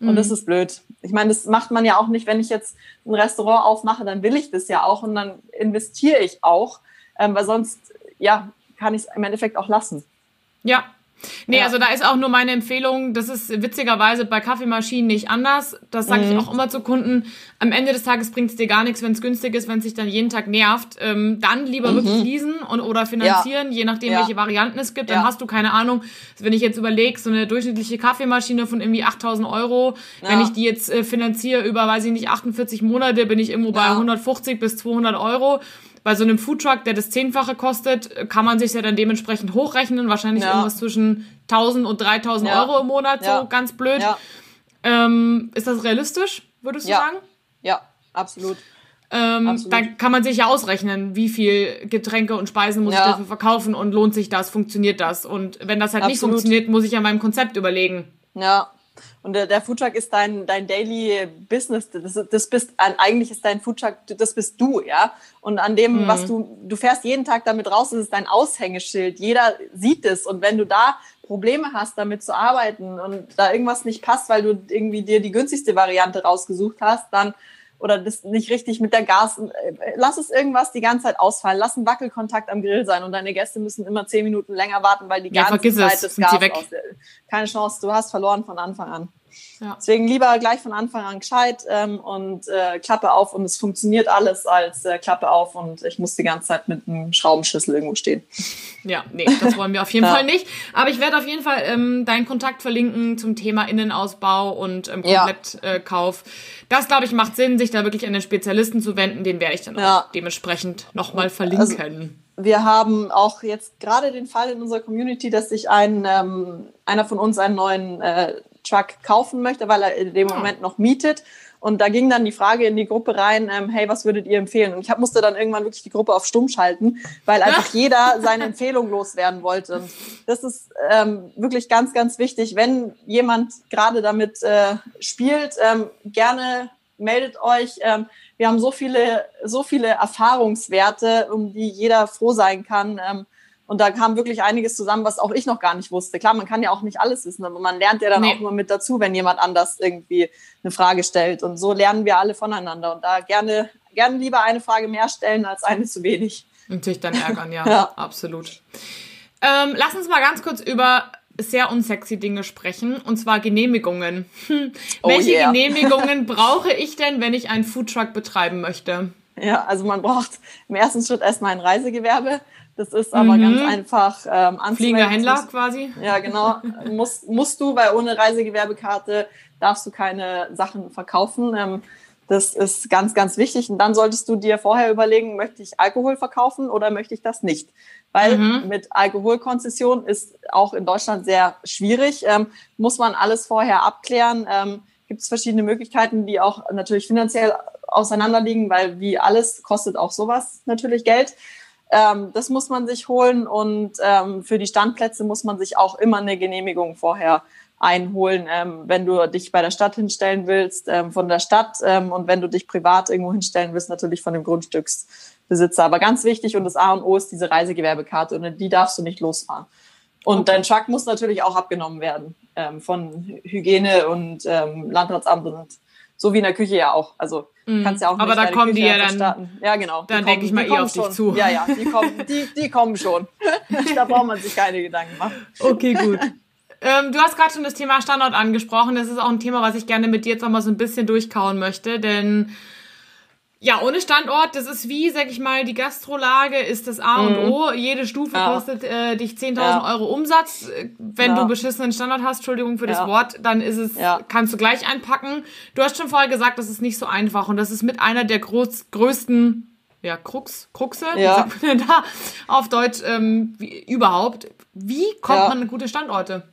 Und mhm. das ist blöd. Ich meine, das macht man ja auch nicht, wenn ich jetzt ein Restaurant aufmache, dann will ich das ja auch und dann investiere ich auch, ähm, weil sonst ja kann ich es im Endeffekt auch lassen. Ja, Nee, ja. also da ist auch nur meine Empfehlung, das ist witzigerweise bei Kaffeemaschinen nicht anders. Das sage mhm. ich auch immer zu Kunden. Am Ende des Tages bringt es dir gar nichts, wenn es günstig ist, wenn es sich dann jeden Tag nervt. Ähm, dann lieber mhm. wirklich leasen und, oder finanzieren, ja. je nachdem, ja. welche Varianten es gibt. Dann hast du keine Ahnung, wenn ich jetzt überlege, so eine durchschnittliche Kaffeemaschine von irgendwie 8000 Euro, wenn ich die jetzt äh, finanziere über, weiß ich nicht, 48 Monate, bin ich irgendwo bei 150 bis 200 Euro bei so einem Foodtruck, der das Zehnfache kostet, kann man sich ja dann dementsprechend hochrechnen. Wahrscheinlich ja. irgendwas zwischen 1000 und 3000 ja. Euro im Monat, ja. so ganz blöd. Ähm, ist das realistisch, würdest du sagen? Ja, absolut. Ähm. Dann kann man sich ja ausrechnen, wie viel Getränke und Speisen muss ich dafür verkaufen und lohnt sich das, funktioniert das. Und wenn das halt absolut. nicht funktioniert, muss ich ja meinem Konzept überlegen. Ja, und der, der Foodtruck ist dein, dein Daily Business. Das, das bist, eigentlich ist dein Foodtruck, das bist du, ja. Und an dem, mhm. was du, du fährst jeden Tag damit raus, das ist dein Aushängeschild. Jeder sieht es. Und wenn du da Probleme hast, damit zu arbeiten und da irgendwas nicht passt, weil du irgendwie dir die günstigste Variante rausgesucht hast, dann oder das nicht richtig mit der Gas. Äh, lass es irgendwas die ganze Zeit ausfallen. Lass einen Wackelkontakt am Grill sein und deine Gäste müssen immer zehn Minuten länger warten, weil die ja, ganze Zeit es. das Gas aus. Keine Chance, du hast verloren von Anfang an. Ja. Deswegen lieber gleich von Anfang an gescheit ähm, und äh, Klappe auf und es funktioniert alles als äh, Klappe auf und ich muss die ganze Zeit mit einem Schraubenschlüssel irgendwo stehen. Ja, nee, das wollen wir auf jeden ja. Fall nicht. Aber ich werde auf jeden Fall ähm, deinen Kontakt verlinken zum Thema Innenausbau und ähm, Komplettkauf. Ja. Äh, das, glaube ich, macht Sinn, sich da wirklich an den Spezialisten zu wenden. Den werde ich dann auch dementsprechend nochmal verlinken. Also, wir haben auch jetzt gerade den Fall in unserer Community, dass sich ein ähm, einer von uns einen neuen äh, Truck kaufen möchte, weil er in dem ah. Moment noch mietet. Und da ging dann die Frage in die Gruppe rein, ähm, hey, was würdet ihr empfehlen? Und ich hab, musste dann irgendwann wirklich die Gruppe auf Stumm schalten, weil einfach jeder seine Empfehlung loswerden wollte. Und das ist ähm, wirklich ganz, ganz wichtig. Wenn jemand gerade damit äh, spielt, ähm, gerne meldet euch. Ähm, wir haben so viele, so viele Erfahrungswerte, um die jeder froh sein kann. Ähm, Und da kam wirklich einiges zusammen, was auch ich noch gar nicht wusste. Klar, man kann ja auch nicht alles wissen, aber man lernt ja dann nee. auch immer mit dazu, wenn jemand anders irgendwie eine Frage stellt. Und so lernen wir alle voneinander. Und da gerne, gerne lieber eine Frage mehr stellen als eine zu wenig. Natürlich dann ärgern, ja, ja. absolut. Ähm, lass uns mal ganz kurz über sehr unsexy Dinge sprechen, und zwar Genehmigungen. Hm. Oh Welche yeah. Genehmigungen brauche ich denn, wenn ich einen Foodtruck betreiben möchte? Ja, also man braucht im ersten Schritt erstmal ein Reisegewerbe. Das ist aber mhm. ganz einfach ähm, anzumelden. Fliegender Händler quasi? Ja, genau. musst, musst du, weil ohne Reisegewerbekarte darfst du keine Sachen verkaufen. Ähm, das ist ganz, ganz wichtig. Und dann solltest du dir vorher überlegen, möchte ich Alkohol verkaufen oder möchte ich das nicht? Weil mhm. mit Alkoholkonzession ist auch in Deutschland sehr schwierig. Ähm, muss man alles vorher abklären. Ähm, Gibt es verschiedene Möglichkeiten, die auch natürlich finanziell auseinanderliegen, weil wie alles kostet auch sowas natürlich Geld. Ähm, das muss man sich holen und ähm, für die Standplätze muss man sich auch immer eine Genehmigung vorher einholen, ähm, wenn du dich bei der Stadt hinstellen willst, ähm, von der Stadt ähm, und wenn du dich privat irgendwo hinstellen willst, natürlich von dem Grundstücksbesitzer. Aber ganz wichtig und das A und O ist diese Reisegewerbekarte und die darfst du nicht losfahren. Und okay. dein Truck muss natürlich auch abgenommen werden ähm, von Hygiene und Landratsamt und so wie in der Küche ja auch. Also mm. kannst ja auch Aber da kommen Küche die ja dann. Starten. Ja, genau. Dann denke ich mal eh auf dich zu. Ja, ja, die kommen, die, die kommen schon. da braucht man sich keine Gedanken machen. Okay, gut. Ähm, du hast gerade schon das Thema Standort angesprochen. Das ist auch ein Thema, was ich gerne mit dir jetzt nochmal so ein bisschen durchkauen möchte, denn ja, ohne Standort, das ist wie, sag ich mal, die Gastrolage ist das A und mhm. O. Jede Stufe ja. kostet äh, dich 10.000 ja. Euro Umsatz. Wenn ja. du beschissenen Standort hast, Entschuldigung für das Wort, dann ist es, kannst du gleich einpacken. Du hast schon vorher gesagt, das ist nicht so einfach und das ist mit einer der groß, größten ja, Krux, Kruxe, ja. wie sagt man denn da auf Deutsch ähm, wie, überhaupt. Wie kommt man an gute Standorte?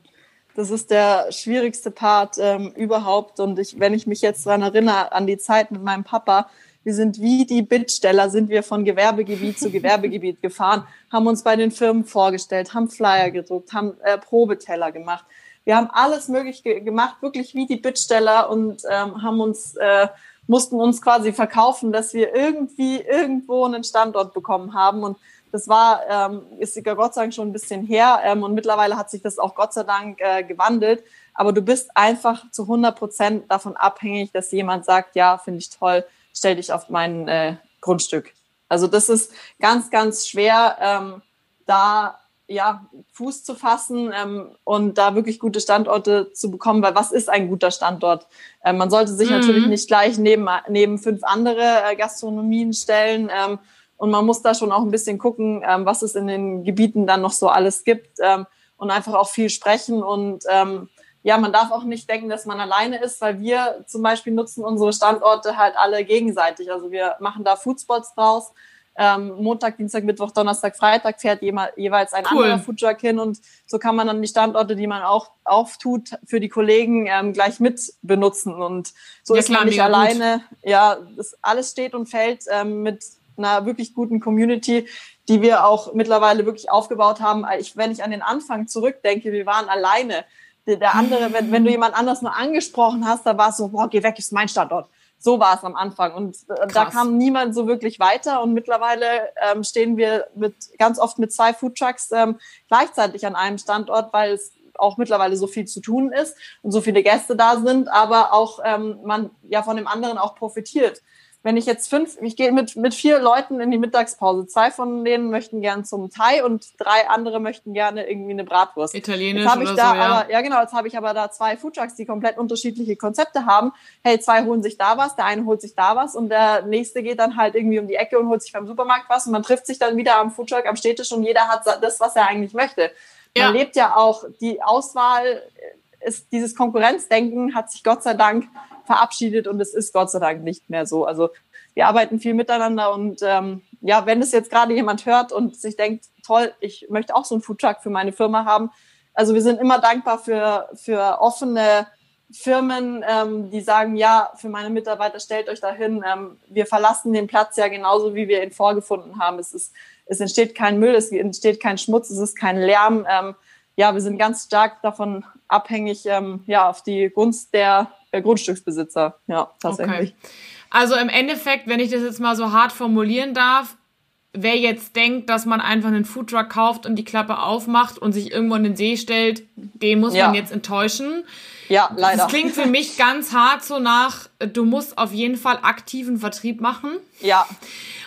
Das ist der schwierigste Part ähm, überhaupt. Und ich, wenn ich mich jetzt daran erinnere, an die Zeit mit meinem Papa, wir sind wie die Bittsteller, sind wir von Gewerbegebiet zu Gewerbegebiet gefahren, haben uns bei den Firmen vorgestellt, haben Flyer gedruckt, haben äh, Probeteller gemacht. Wir haben alles möglich ge gemacht, wirklich wie die Bittsteller und ähm, haben uns, äh, mussten uns quasi verkaufen, dass wir irgendwie irgendwo einen Standort bekommen haben. Und das war, ähm, ist ja Gott sei Dank schon ein bisschen her ähm, und mittlerweile hat sich das auch Gott sei Dank äh, gewandelt. Aber du bist einfach zu 100 Prozent davon abhängig, dass jemand sagt, ja, finde ich toll, stell dich auf mein äh, Grundstück. Also das ist ganz, ganz schwer, ähm, da ja, Fuß zu fassen ähm, und da wirklich gute Standorte zu bekommen, weil was ist ein guter Standort? Ähm, man sollte sich mhm. natürlich nicht gleich neben, neben fünf andere äh, Gastronomien stellen ähm, und man muss da schon auch ein bisschen gucken, ähm, was es in den Gebieten dann noch so alles gibt ähm, und einfach auch viel sprechen. Und ähm, ja, man darf auch nicht denken, dass man alleine ist, weil wir zum Beispiel nutzen unsere Standorte halt alle gegenseitig. Also wir machen da Foodspots draus. Ähm, Montag, Dienstag, Mittwoch, Donnerstag, Freitag fährt jeweils ein cool. anderer Foodtruck hin und so kann man dann die Standorte, die man auch auftut, für die Kollegen ähm, gleich mit benutzen und so ja, ist man nicht alleine. Gut. Ja, das alles steht und fällt ähm, mit einer wirklich guten Community, die wir auch mittlerweile wirklich aufgebaut haben. Ich, wenn ich an den Anfang zurückdenke, wir waren alleine. Der andere, wenn, wenn du jemand anders nur angesprochen hast, da war es so, boah, geh weg, ist mein Standort. So war es am Anfang. Und äh, da kam niemand so wirklich weiter. Und mittlerweile ähm, stehen wir mit ganz oft mit zwei Foodtrucks ähm, gleichzeitig an einem Standort, weil es auch mittlerweile so viel zu tun ist und so viele Gäste da sind, aber auch ähm, man ja von dem anderen auch profitiert wenn ich jetzt fünf, ich gehe mit, mit vier Leuten in die Mittagspause. Zwei von denen möchten gern zum Thai und drei andere möchten gerne irgendwie eine Bratwurst. Italienisch jetzt habe ich oder da so, ja. aber, ja genau, jetzt habe ich aber da zwei Foodtrucks, die komplett unterschiedliche Konzepte haben. Hey, zwei holen sich da was, der eine holt sich da was und der nächste geht dann halt irgendwie um die Ecke und holt sich beim Supermarkt was und man trifft sich dann wieder am Foodtruck am Städtisch und jeder hat das, was er eigentlich möchte. Ja. Man lebt ja auch, die Auswahl ist, dieses Konkurrenzdenken hat sich Gott sei Dank verabschiedet und es ist Gott sei Dank nicht mehr so. Also wir arbeiten viel miteinander und ähm, ja, wenn es jetzt gerade jemand hört und sich denkt, toll, ich möchte auch so einen Foodtruck für meine Firma haben. Also wir sind immer dankbar für, für offene Firmen, ähm, die sagen, ja, für meine Mitarbeiter stellt euch dahin. Ähm, wir verlassen den Platz ja genauso, wie wir ihn vorgefunden haben. Es ist, es entsteht kein Müll, es entsteht kein Schmutz, es ist kein Lärm. Ähm, ja, wir sind ganz stark davon abhängig, ähm, ja, auf die Gunst der äh, Grundstücksbesitzer. Ja, tatsächlich. Okay. Also im Endeffekt, wenn ich das jetzt mal so hart formulieren darf, wer jetzt denkt, dass man einfach einen Foodtruck kauft und die Klappe aufmacht und sich irgendwo in den See stellt, den muss ja. man jetzt enttäuschen. Ja, leider. Das klingt für mich ganz hart so nach, du musst auf jeden Fall aktiven Vertrieb machen. Ja.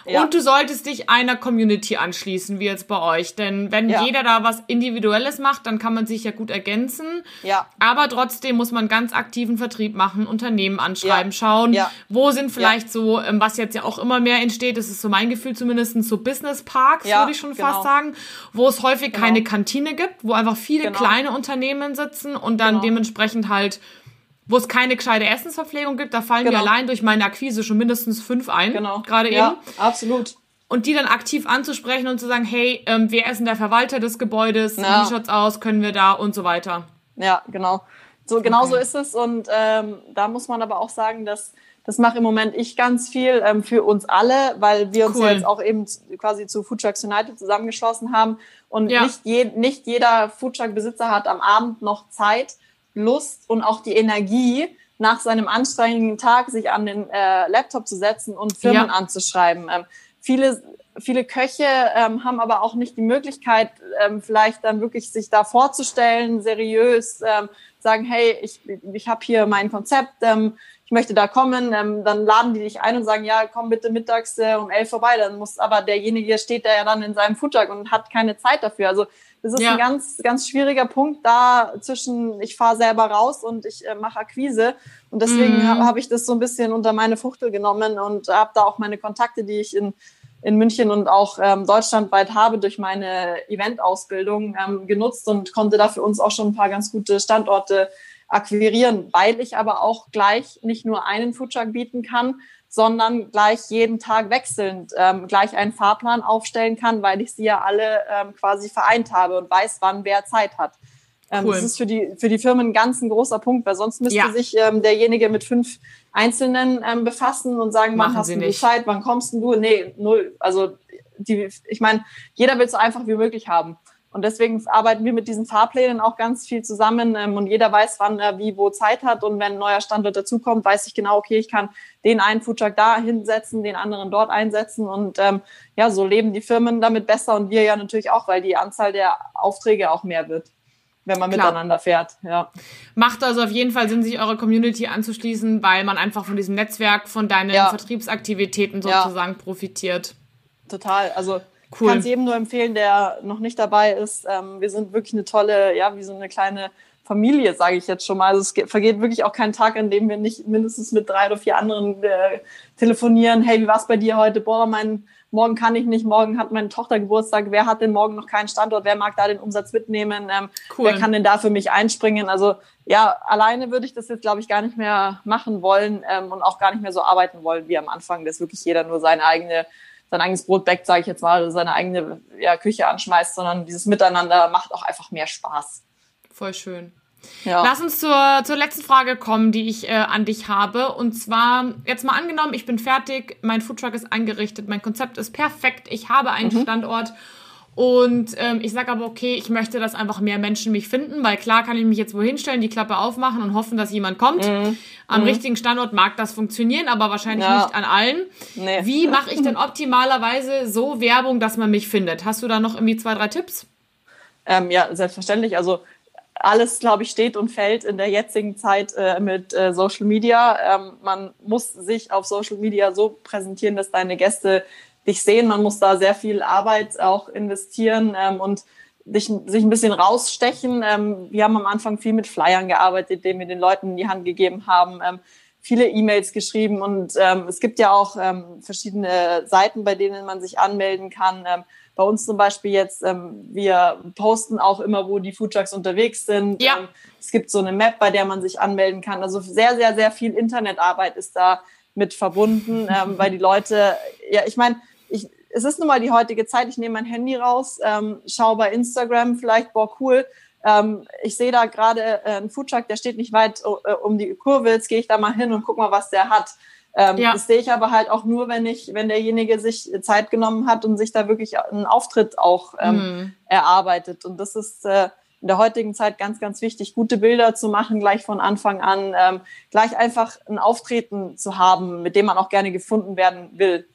Ja. Und du solltest dich einer Community anschließen, wie jetzt bei euch. Denn wenn ja. jeder da was Individuelles macht, dann kann man sich ja gut ergänzen. Ja. Aber trotzdem muss man ganz aktiven Vertrieb machen, Unternehmen anschreiben, ja. schauen, ja. wo sind vielleicht so, ähm, was jetzt ja auch immer mehr entsteht, das ist so mein Gefühl zumindest, so Business Parks, würde ich schon genau. fast sagen, wo es häufig genau. keine Kantine gibt, wo einfach viele genau. kleine Unternehmen sitzen und dann genau. Halt wo es keine gescheite Essensverpflegung gibt, da fallen genau. mir allein durch meine Akquise schon mindestens fünf ein. Genau. Gerade ja, eben. Absolut. Und die dann aktiv anzusprechen und zu sagen, hey, ähm, wer ist denn der Verwalter des Gebäudes? Ja. Wie schaut's aus? Können wir da und so weiter. Ja, genau. So genau okay. so ist es. Und ähm, da muss man aber auch sagen, dass das mache im Moment ich ganz viel ähm, für uns alle, weil wir uns cool. ja jetzt auch eben quasi zu Food Trucks United zusammengeschlossen haben. Und ja. nicht, je, nicht jeder Food Truck Besitzer hat am Abend noch Zeit, Lust und auch die Energie, nach seinem anstrengenden Tag sich an den äh, Laptop zu setzen und Firmen ja. anzuschreiben. Ähm, viele, viele Köche ähm, haben aber auch nicht die Möglichkeit, ähm, vielleicht dann wirklich sich da vorzustellen, seriös, ähm, sagen, hey, ich, ich habe hier mein Konzept, ähm, ich möchte da kommen, ähm, dann laden die dich ein und sagen, ja, komm bitte mittags äh, um elf vorbei. Dann muss aber derjenige steht da ja dann in seinem Foodtruck und hat keine Zeit dafür. Also das ist ja. ein ganz, ganz schwieriger Punkt da zwischen, ich fahre selber raus und ich äh, mache Akquise. Und deswegen mhm. habe hab ich das so ein bisschen unter meine Fuchtel genommen und habe da auch meine Kontakte, die ich in, in München und auch ähm, deutschlandweit habe durch meine Eventausbildung ähm, genutzt und konnte da für uns auch schon ein paar ganz gute Standorte akquirieren, weil ich aber auch gleich nicht nur einen Foodtruck bieten kann, sondern gleich jeden Tag wechselnd ähm, gleich einen Fahrplan aufstellen kann, weil ich sie ja alle ähm, quasi vereint habe und weiß, wann wer Zeit hat. Ähm, cool. Das ist für die, für die Firmen ganz ein großer Punkt, weil sonst müsste ja. sich ähm, derjenige mit fünf Einzelnen ähm, befassen und sagen, wann hast du Zeit, wann kommst du? Nee, null. Also die, ich meine, jeder will es so einfach wie möglich haben. Und deswegen arbeiten wir mit diesen Fahrplänen auch ganz viel zusammen ähm, und jeder weiß, wann er wie wo Zeit hat. Und wenn ein neuer Standort dazukommt, weiß ich genau, okay, ich kann den einen Foodtruck da hinsetzen, den anderen dort einsetzen. Und ähm, ja, so leben die Firmen damit besser und wir ja natürlich auch, weil die Anzahl der Aufträge auch mehr wird wenn man Klar. miteinander fährt. Ja. Macht also auf jeden Fall Sinn, sich eurer Community anzuschließen, weil man einfach von diesem Netzwerk, von deinen ja. Vertriebsaktivitäten sozusagen ja. profitiert. Total. Also Cool. Kann es jedem nur empfehlen, der noch nicht dabei ist. Ähm, wir sind wirklich eine tolle, ja, wie so eine kleine Familie, sage ich jetzt schon mal. Also es vergeht wirklich auch kein Tag, an dem wir nicht mindestens mit drei oder vier anderen äh, telefonieren. Hey, wie war's bei dir heute? Boah, mein morgen kann ich nicht, morgen hat meine Tochter Geburtstag. Wer hat denn morgen noch keinen Standort? Wer mag da den Umsatz mitnehmen? Ähm, cool. Wer kann denn da für mich einspringen? Also ja, alleine würde ich das jetzt, glaube ich, gar nicht mehr machen wollen ähm, und auch gar nicht mehr so arbeiten wollen wie am Anfang, dass wirklich jeder nur seine eigene sein eigenes Brot backt, sage ich jetzt mal, seine eigene ja, Küche anschmeißt, sondern dieses Miteinander macht auch einfach mehr Spaß. Voll schön. Ja. Lass uns zur, zur letzten Frage kommen, die ich äh, an dich habe. Und zwar, jetzt mal angenommen, ich bin fertig, mein Foodtruck ist eingerichtet, mein Konzept ist perfekt, ich habe einen mhm. Standort und ähm, ich sage aber, okay, ich möchte, dass einfach mehr Menschen mich finden, weil klar kann ich mich jetzt wohin stellen, die Klappe aufmachen und hoffen, dass jemand kommt. Mhm. Am mhm. richtigen Standort mag das funktionieren, aber wahrscheinlich ja. nicht an allen. Nee. Wie mache ich denn optimalerweise so Werbung, dass man mich findet? Hast du da noch irgendwie zwei, drei Tipps? Ähm, ja, selbstverständlich. Also alles, glaube ich, steht und fällt in der jetzigen Zeit äh, mit äh, Social Media. Ähm, man muss sich auf Social Media so präsentieren, dass deine Gäste dich sehen. Man muss da sehr viel Arbeit auch investieren ähm, und sich, sich ein bisschen rausstechen. Ähm, wir haben am Anfang viel mit Flyern gearbeitet, die wir den Leuten in die Hand gegeben haben, ähm, viele E-Mails geschrieben und ähm, es gibt ja auch ähm, verschiedene Seiten, bei denen man sich anmelden kann. Ähm, bei uns zum Beispiel jetzt, ähm, wir posten auch immer, wo die Foodtrucks unterwegs sind. Ja. Ähm, es gibt so eine Map, bei der man sich anmelden kann. Also sehr, sehr, sehr viel Internetarbeit ist da mit verbunden, ähm, weil die Leute, ja, ich meine, ich, es ist nun mal die heutige Zeit, ich nehme mein Handy raus, ähm, schaue bei Instagram vielleicht, boah, cool, ähm, ich sehe da gerade äh, einen Foodtruck, der steht nicht weit äh, um die Kurve, jetzt gehe ich da mal hin und guck mal, was der hat. Ähm, ja. Das sehe ich aber halt auch nur, wenn ich, wenn derjenige sich Zeit genommen hat und sich da wirklich einen Auftritt auch ähm, mhm. erarbeitet. Und das ist äh, in der heutigen Zeit ganz, ganz wichtig, gute Bilder zu machen, gleich von Anfang an, ähm, gleich einfach ein Auftreten zu haben, mit dem man auch gerne gefunden werden will.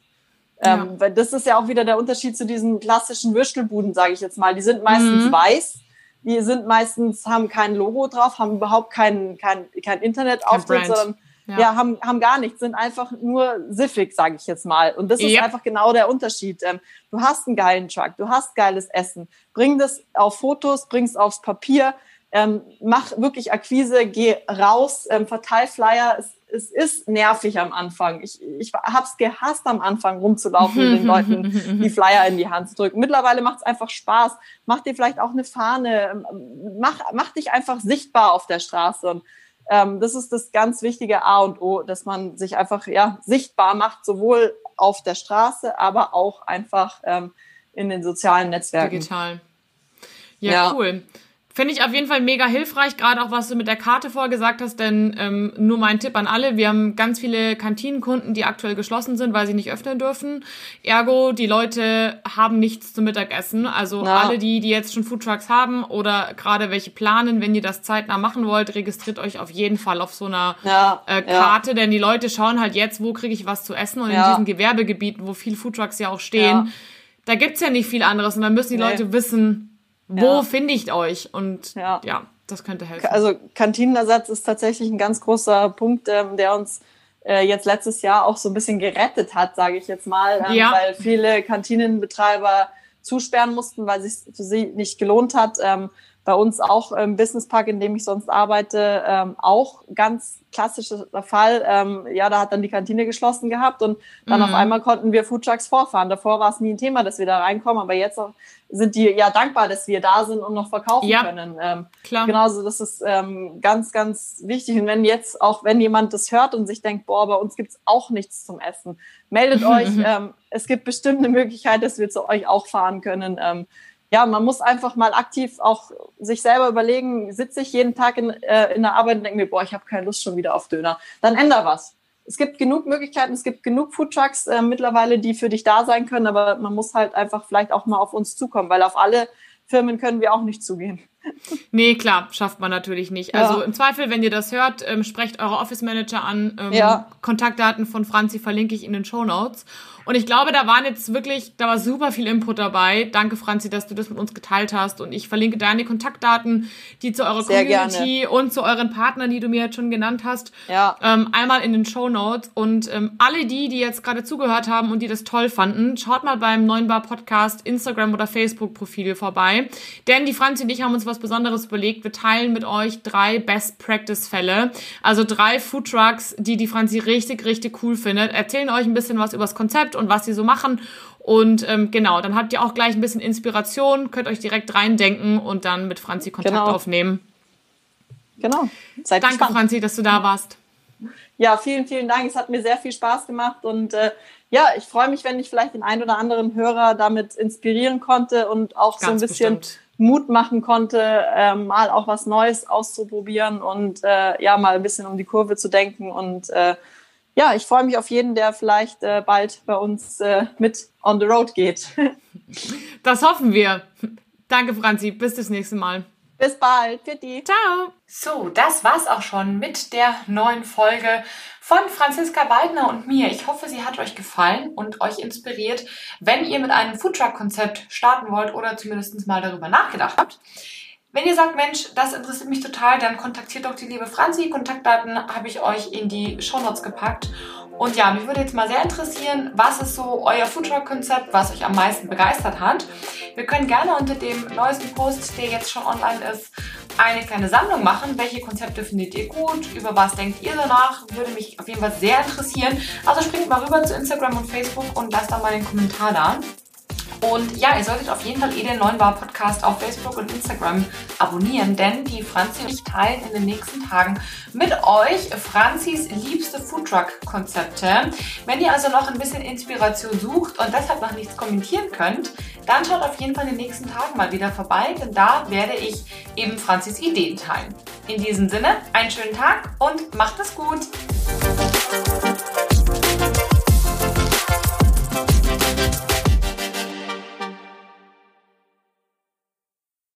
Ähm, Weil das ist ja auch wieder der Unterschied zu diesen klassischen Würstelbuden, sage ich jetzt mal. Die sind meistens mhm. weiß, die sind meistens, haben kein Logo drauf, haben überhaupt kein, kein, kein Internetauftritt, sondern ja. ja, haben, haben gar nichts, sind einfach nur siffig, sage ich jetzt mal. Und das ist yep. einfach genau der Unterschied. Ähm, du hast einen geilen Truck, du hast geiles Essen. Bring das auf Fotos, bring es aufs Papier, ähm, mach wirklich Akquise, geh raus, ähm, verteil Flyer. Es, es ist nervig am Anfang. Ich, ich habe es gehasst, am Anfang rumzulaufen und den Leuten die Flyer in die Hand zu drücken. Mittlerweile macht es einfach Spaß. Mach dir vielleicht auch eine Fahne. Mach, mach dich einfach sichtbar auf der Straße. Und ähm, das ist das ganz wichtige A und O, dass man sich einfach ja, sichtbar macht, sowohl auf der Straße, aber auch einfach ähm, in den sozialen Netzwerken. Digital. Ja, ja. cool. Finde ich auf jeden Fall mega hilfreich, gerade auch was du mit der Karte vorgesagt hast, denn ähm, nur mein Tipp an alle, wir haben ganz viele Kantinenkunden, die aktuell geschlossen sind, weil sie nicht öffnen dürfen. Ergo, die Leute haben nichts zum Mittagessen. Also ja. alle die, die jetzt schon Foodtrucks haben oder gerade welche planen, wenn ihr das zeitnah machen wollt, registriert euch auf jeden Fall auf so einer ja, äh, Karte, ja. denn die Leute schauen halt jetzt, wo kriege ich was zu essen und in diesen Gewerbegebieten, wo viel Foodtrucks ja auch stehen, da gibt's ja nicht viel anderes und dann müssen die nee. Leute wissen, wo ja. finde ich euch? Und ja. ja. das könnte helfen. Also Kantinenersatz ist tatsächlich ein ganz großer Punkt, ähm, der uns äh, jetzt letztes Jahr auch so ein bisschen gerettet hat, sage ich jetzt mal, ähm, ja. weil viele Kantinenbetreiber zusperren mussten, weil es sich für sie nicht gelohnt hat. Ähm, bei uns auch im Businesspark, in dem ich sonst arbeite, ähm, auch ganz klassischer Fall. Ähm, ja, da hat dann die Kantine geschlossen gehabt und dann mhm. auf einmal konnten wir Foodtrucks vorfahren. Davor war es nie ein Thema, dass wir da reinkommen, aber jetzt auch sind die ja dankbar, dass wir da sind und noch verkaufen ja, können. Ähm, klar. Genauso, das ist ähm, ganz, ganz wichtig. Und wenn jetzt auch, wenn jemand das hört und sich denkt, boah, bei uns gibt's auch nichts zum Essen, meldet euch. Ähm, es gibt bestimmt eine Möglichkeit, dass wir zu euch auch fahren können. Ähm, ja, man muss einfach mal aktiv auch sich selber überlegen, sitze ich jeden Tag in, äh, in der Arbeit und denke mir, boah, ich habe keine Lust schon wieder auf Döner. Dann änder was. Es gibt genug Möglichkeiten, es gibt genug Foodtrucks äh, mittlerweile, die für dich da sein können, aber man muss halt einfach vielleicht auch mal auf uns zukommen, weil auf alle Firmen können wir auch nicht zugehen. Nee, klar, schafft man natürlich nicht. Also ja. im Zweifel, wenn ihr das hört, ähm, sprecht eure Office Manager an. Ähm, ja. Kontaktdaten von Franzi verlinke ich in den Show Notes. Und ich glaube, da waren jetzt wirklich, da war super viel Input dabei. Danke, Franzi, dass du das mit uns geteilt hast. Und ich verlinke deine Kontaktdaten, die zu eurer Sehr Community gerne. und zu euren Partnern, die du mir jetzt schon genannt hast, ja. ähm, einmal in den Show Notes. Und ähm, alle die, die jetzt gerade zugehört haben und die das toll fanden, schaut mal beim Neuen Bar Podcast Instagram oder Facebook Profil vorbei. Denn die Franzi und ich haben uns was Besonderes überlegt. Wir teilen mit euch drei Best Practice Fälle. Also drei Food Trucks, die die Franzi richtig, richtig cool findet. Erzählen euch ein bisschen was über das Konzept Konzept und was sie so machen. Und ähm, genau, dann habt ihr auch gleich ein bisschen Inspiration, könnt euch direkt reindenken und dann mit Franzi Kontakt genau. aufnehmen. Genau. Seid Danke, gespannt. Franzi, dass du da warst. Ja, vielen, vielen Dank. Es hat mir sehr viel Spaß gemacht und äh, ja, ich freue mich, wenn ich vielleicht den einen oder anderen Hörer damit inspirieren konnte und auch Ganz so ein bisschen bestimmt. Mut machen konnte, äh, mal auch was Neues auszuprobieren und äh, ja, mal ein bisschen um die Kurve zu denken und äh, ja, ich freue mich auf jeden, der vielleicht äh, bald bei uns äh, mit on the road geht. das hoffen wir. Danke, Franzi. Bis das nächste Mal. Bis bald. Pitti. Ciao. So, das war's auch schon mit der neuen Folge von Franziska Weidner und mir. Ich hoffe, sie hat euch gefallen und euch inspiriert, wenn ihr mit einem Foodtruck-Konzept starten wollt oder zumindest mal darüber nachgedacht habt. Wenn ihr sagt, Mensch, das interessiert mich total, dann kontaktiert doch die liebe Franzi. Kontaktdaten habe ich euch in die Shownotes gepackt. Und ja, mich würde jetzt mal sehr interessieren, was ist so euer Foodtruck-Konzept, was euch am meisten begeistert hat. Wir können gerne unter dem neuesten Post, der jetzt schon online ist, eine kleine Sammlung machen. Welche Konzepte findet ihr gut? Über was denkt ihr danach? Würde mich auf jeden Fall sehr interessieren. Also springt mal rüber zu Instagram und Facebook und lasst da mal den Kommentar da. Und ja, ihr solltet auf jeden Fall eh den neuen Bar Podcast auf Facebook und Instagram abonnieren, denn die Franzi und ich teilen in den nächsten Tagen mit euch Franzis liebste Foodtruck-Konzepte. Wenn ihr also noch ein bisschen Inspiration sucht und deshalb noch nichts kommentieren könnt, dann schaut auf jeden Fall in den nächsten Tagen mal wieder vorbei, denn da werde ich eben Franzis Ideen teilen. In diesem Sinne, einen schönen Tag und macht es gut!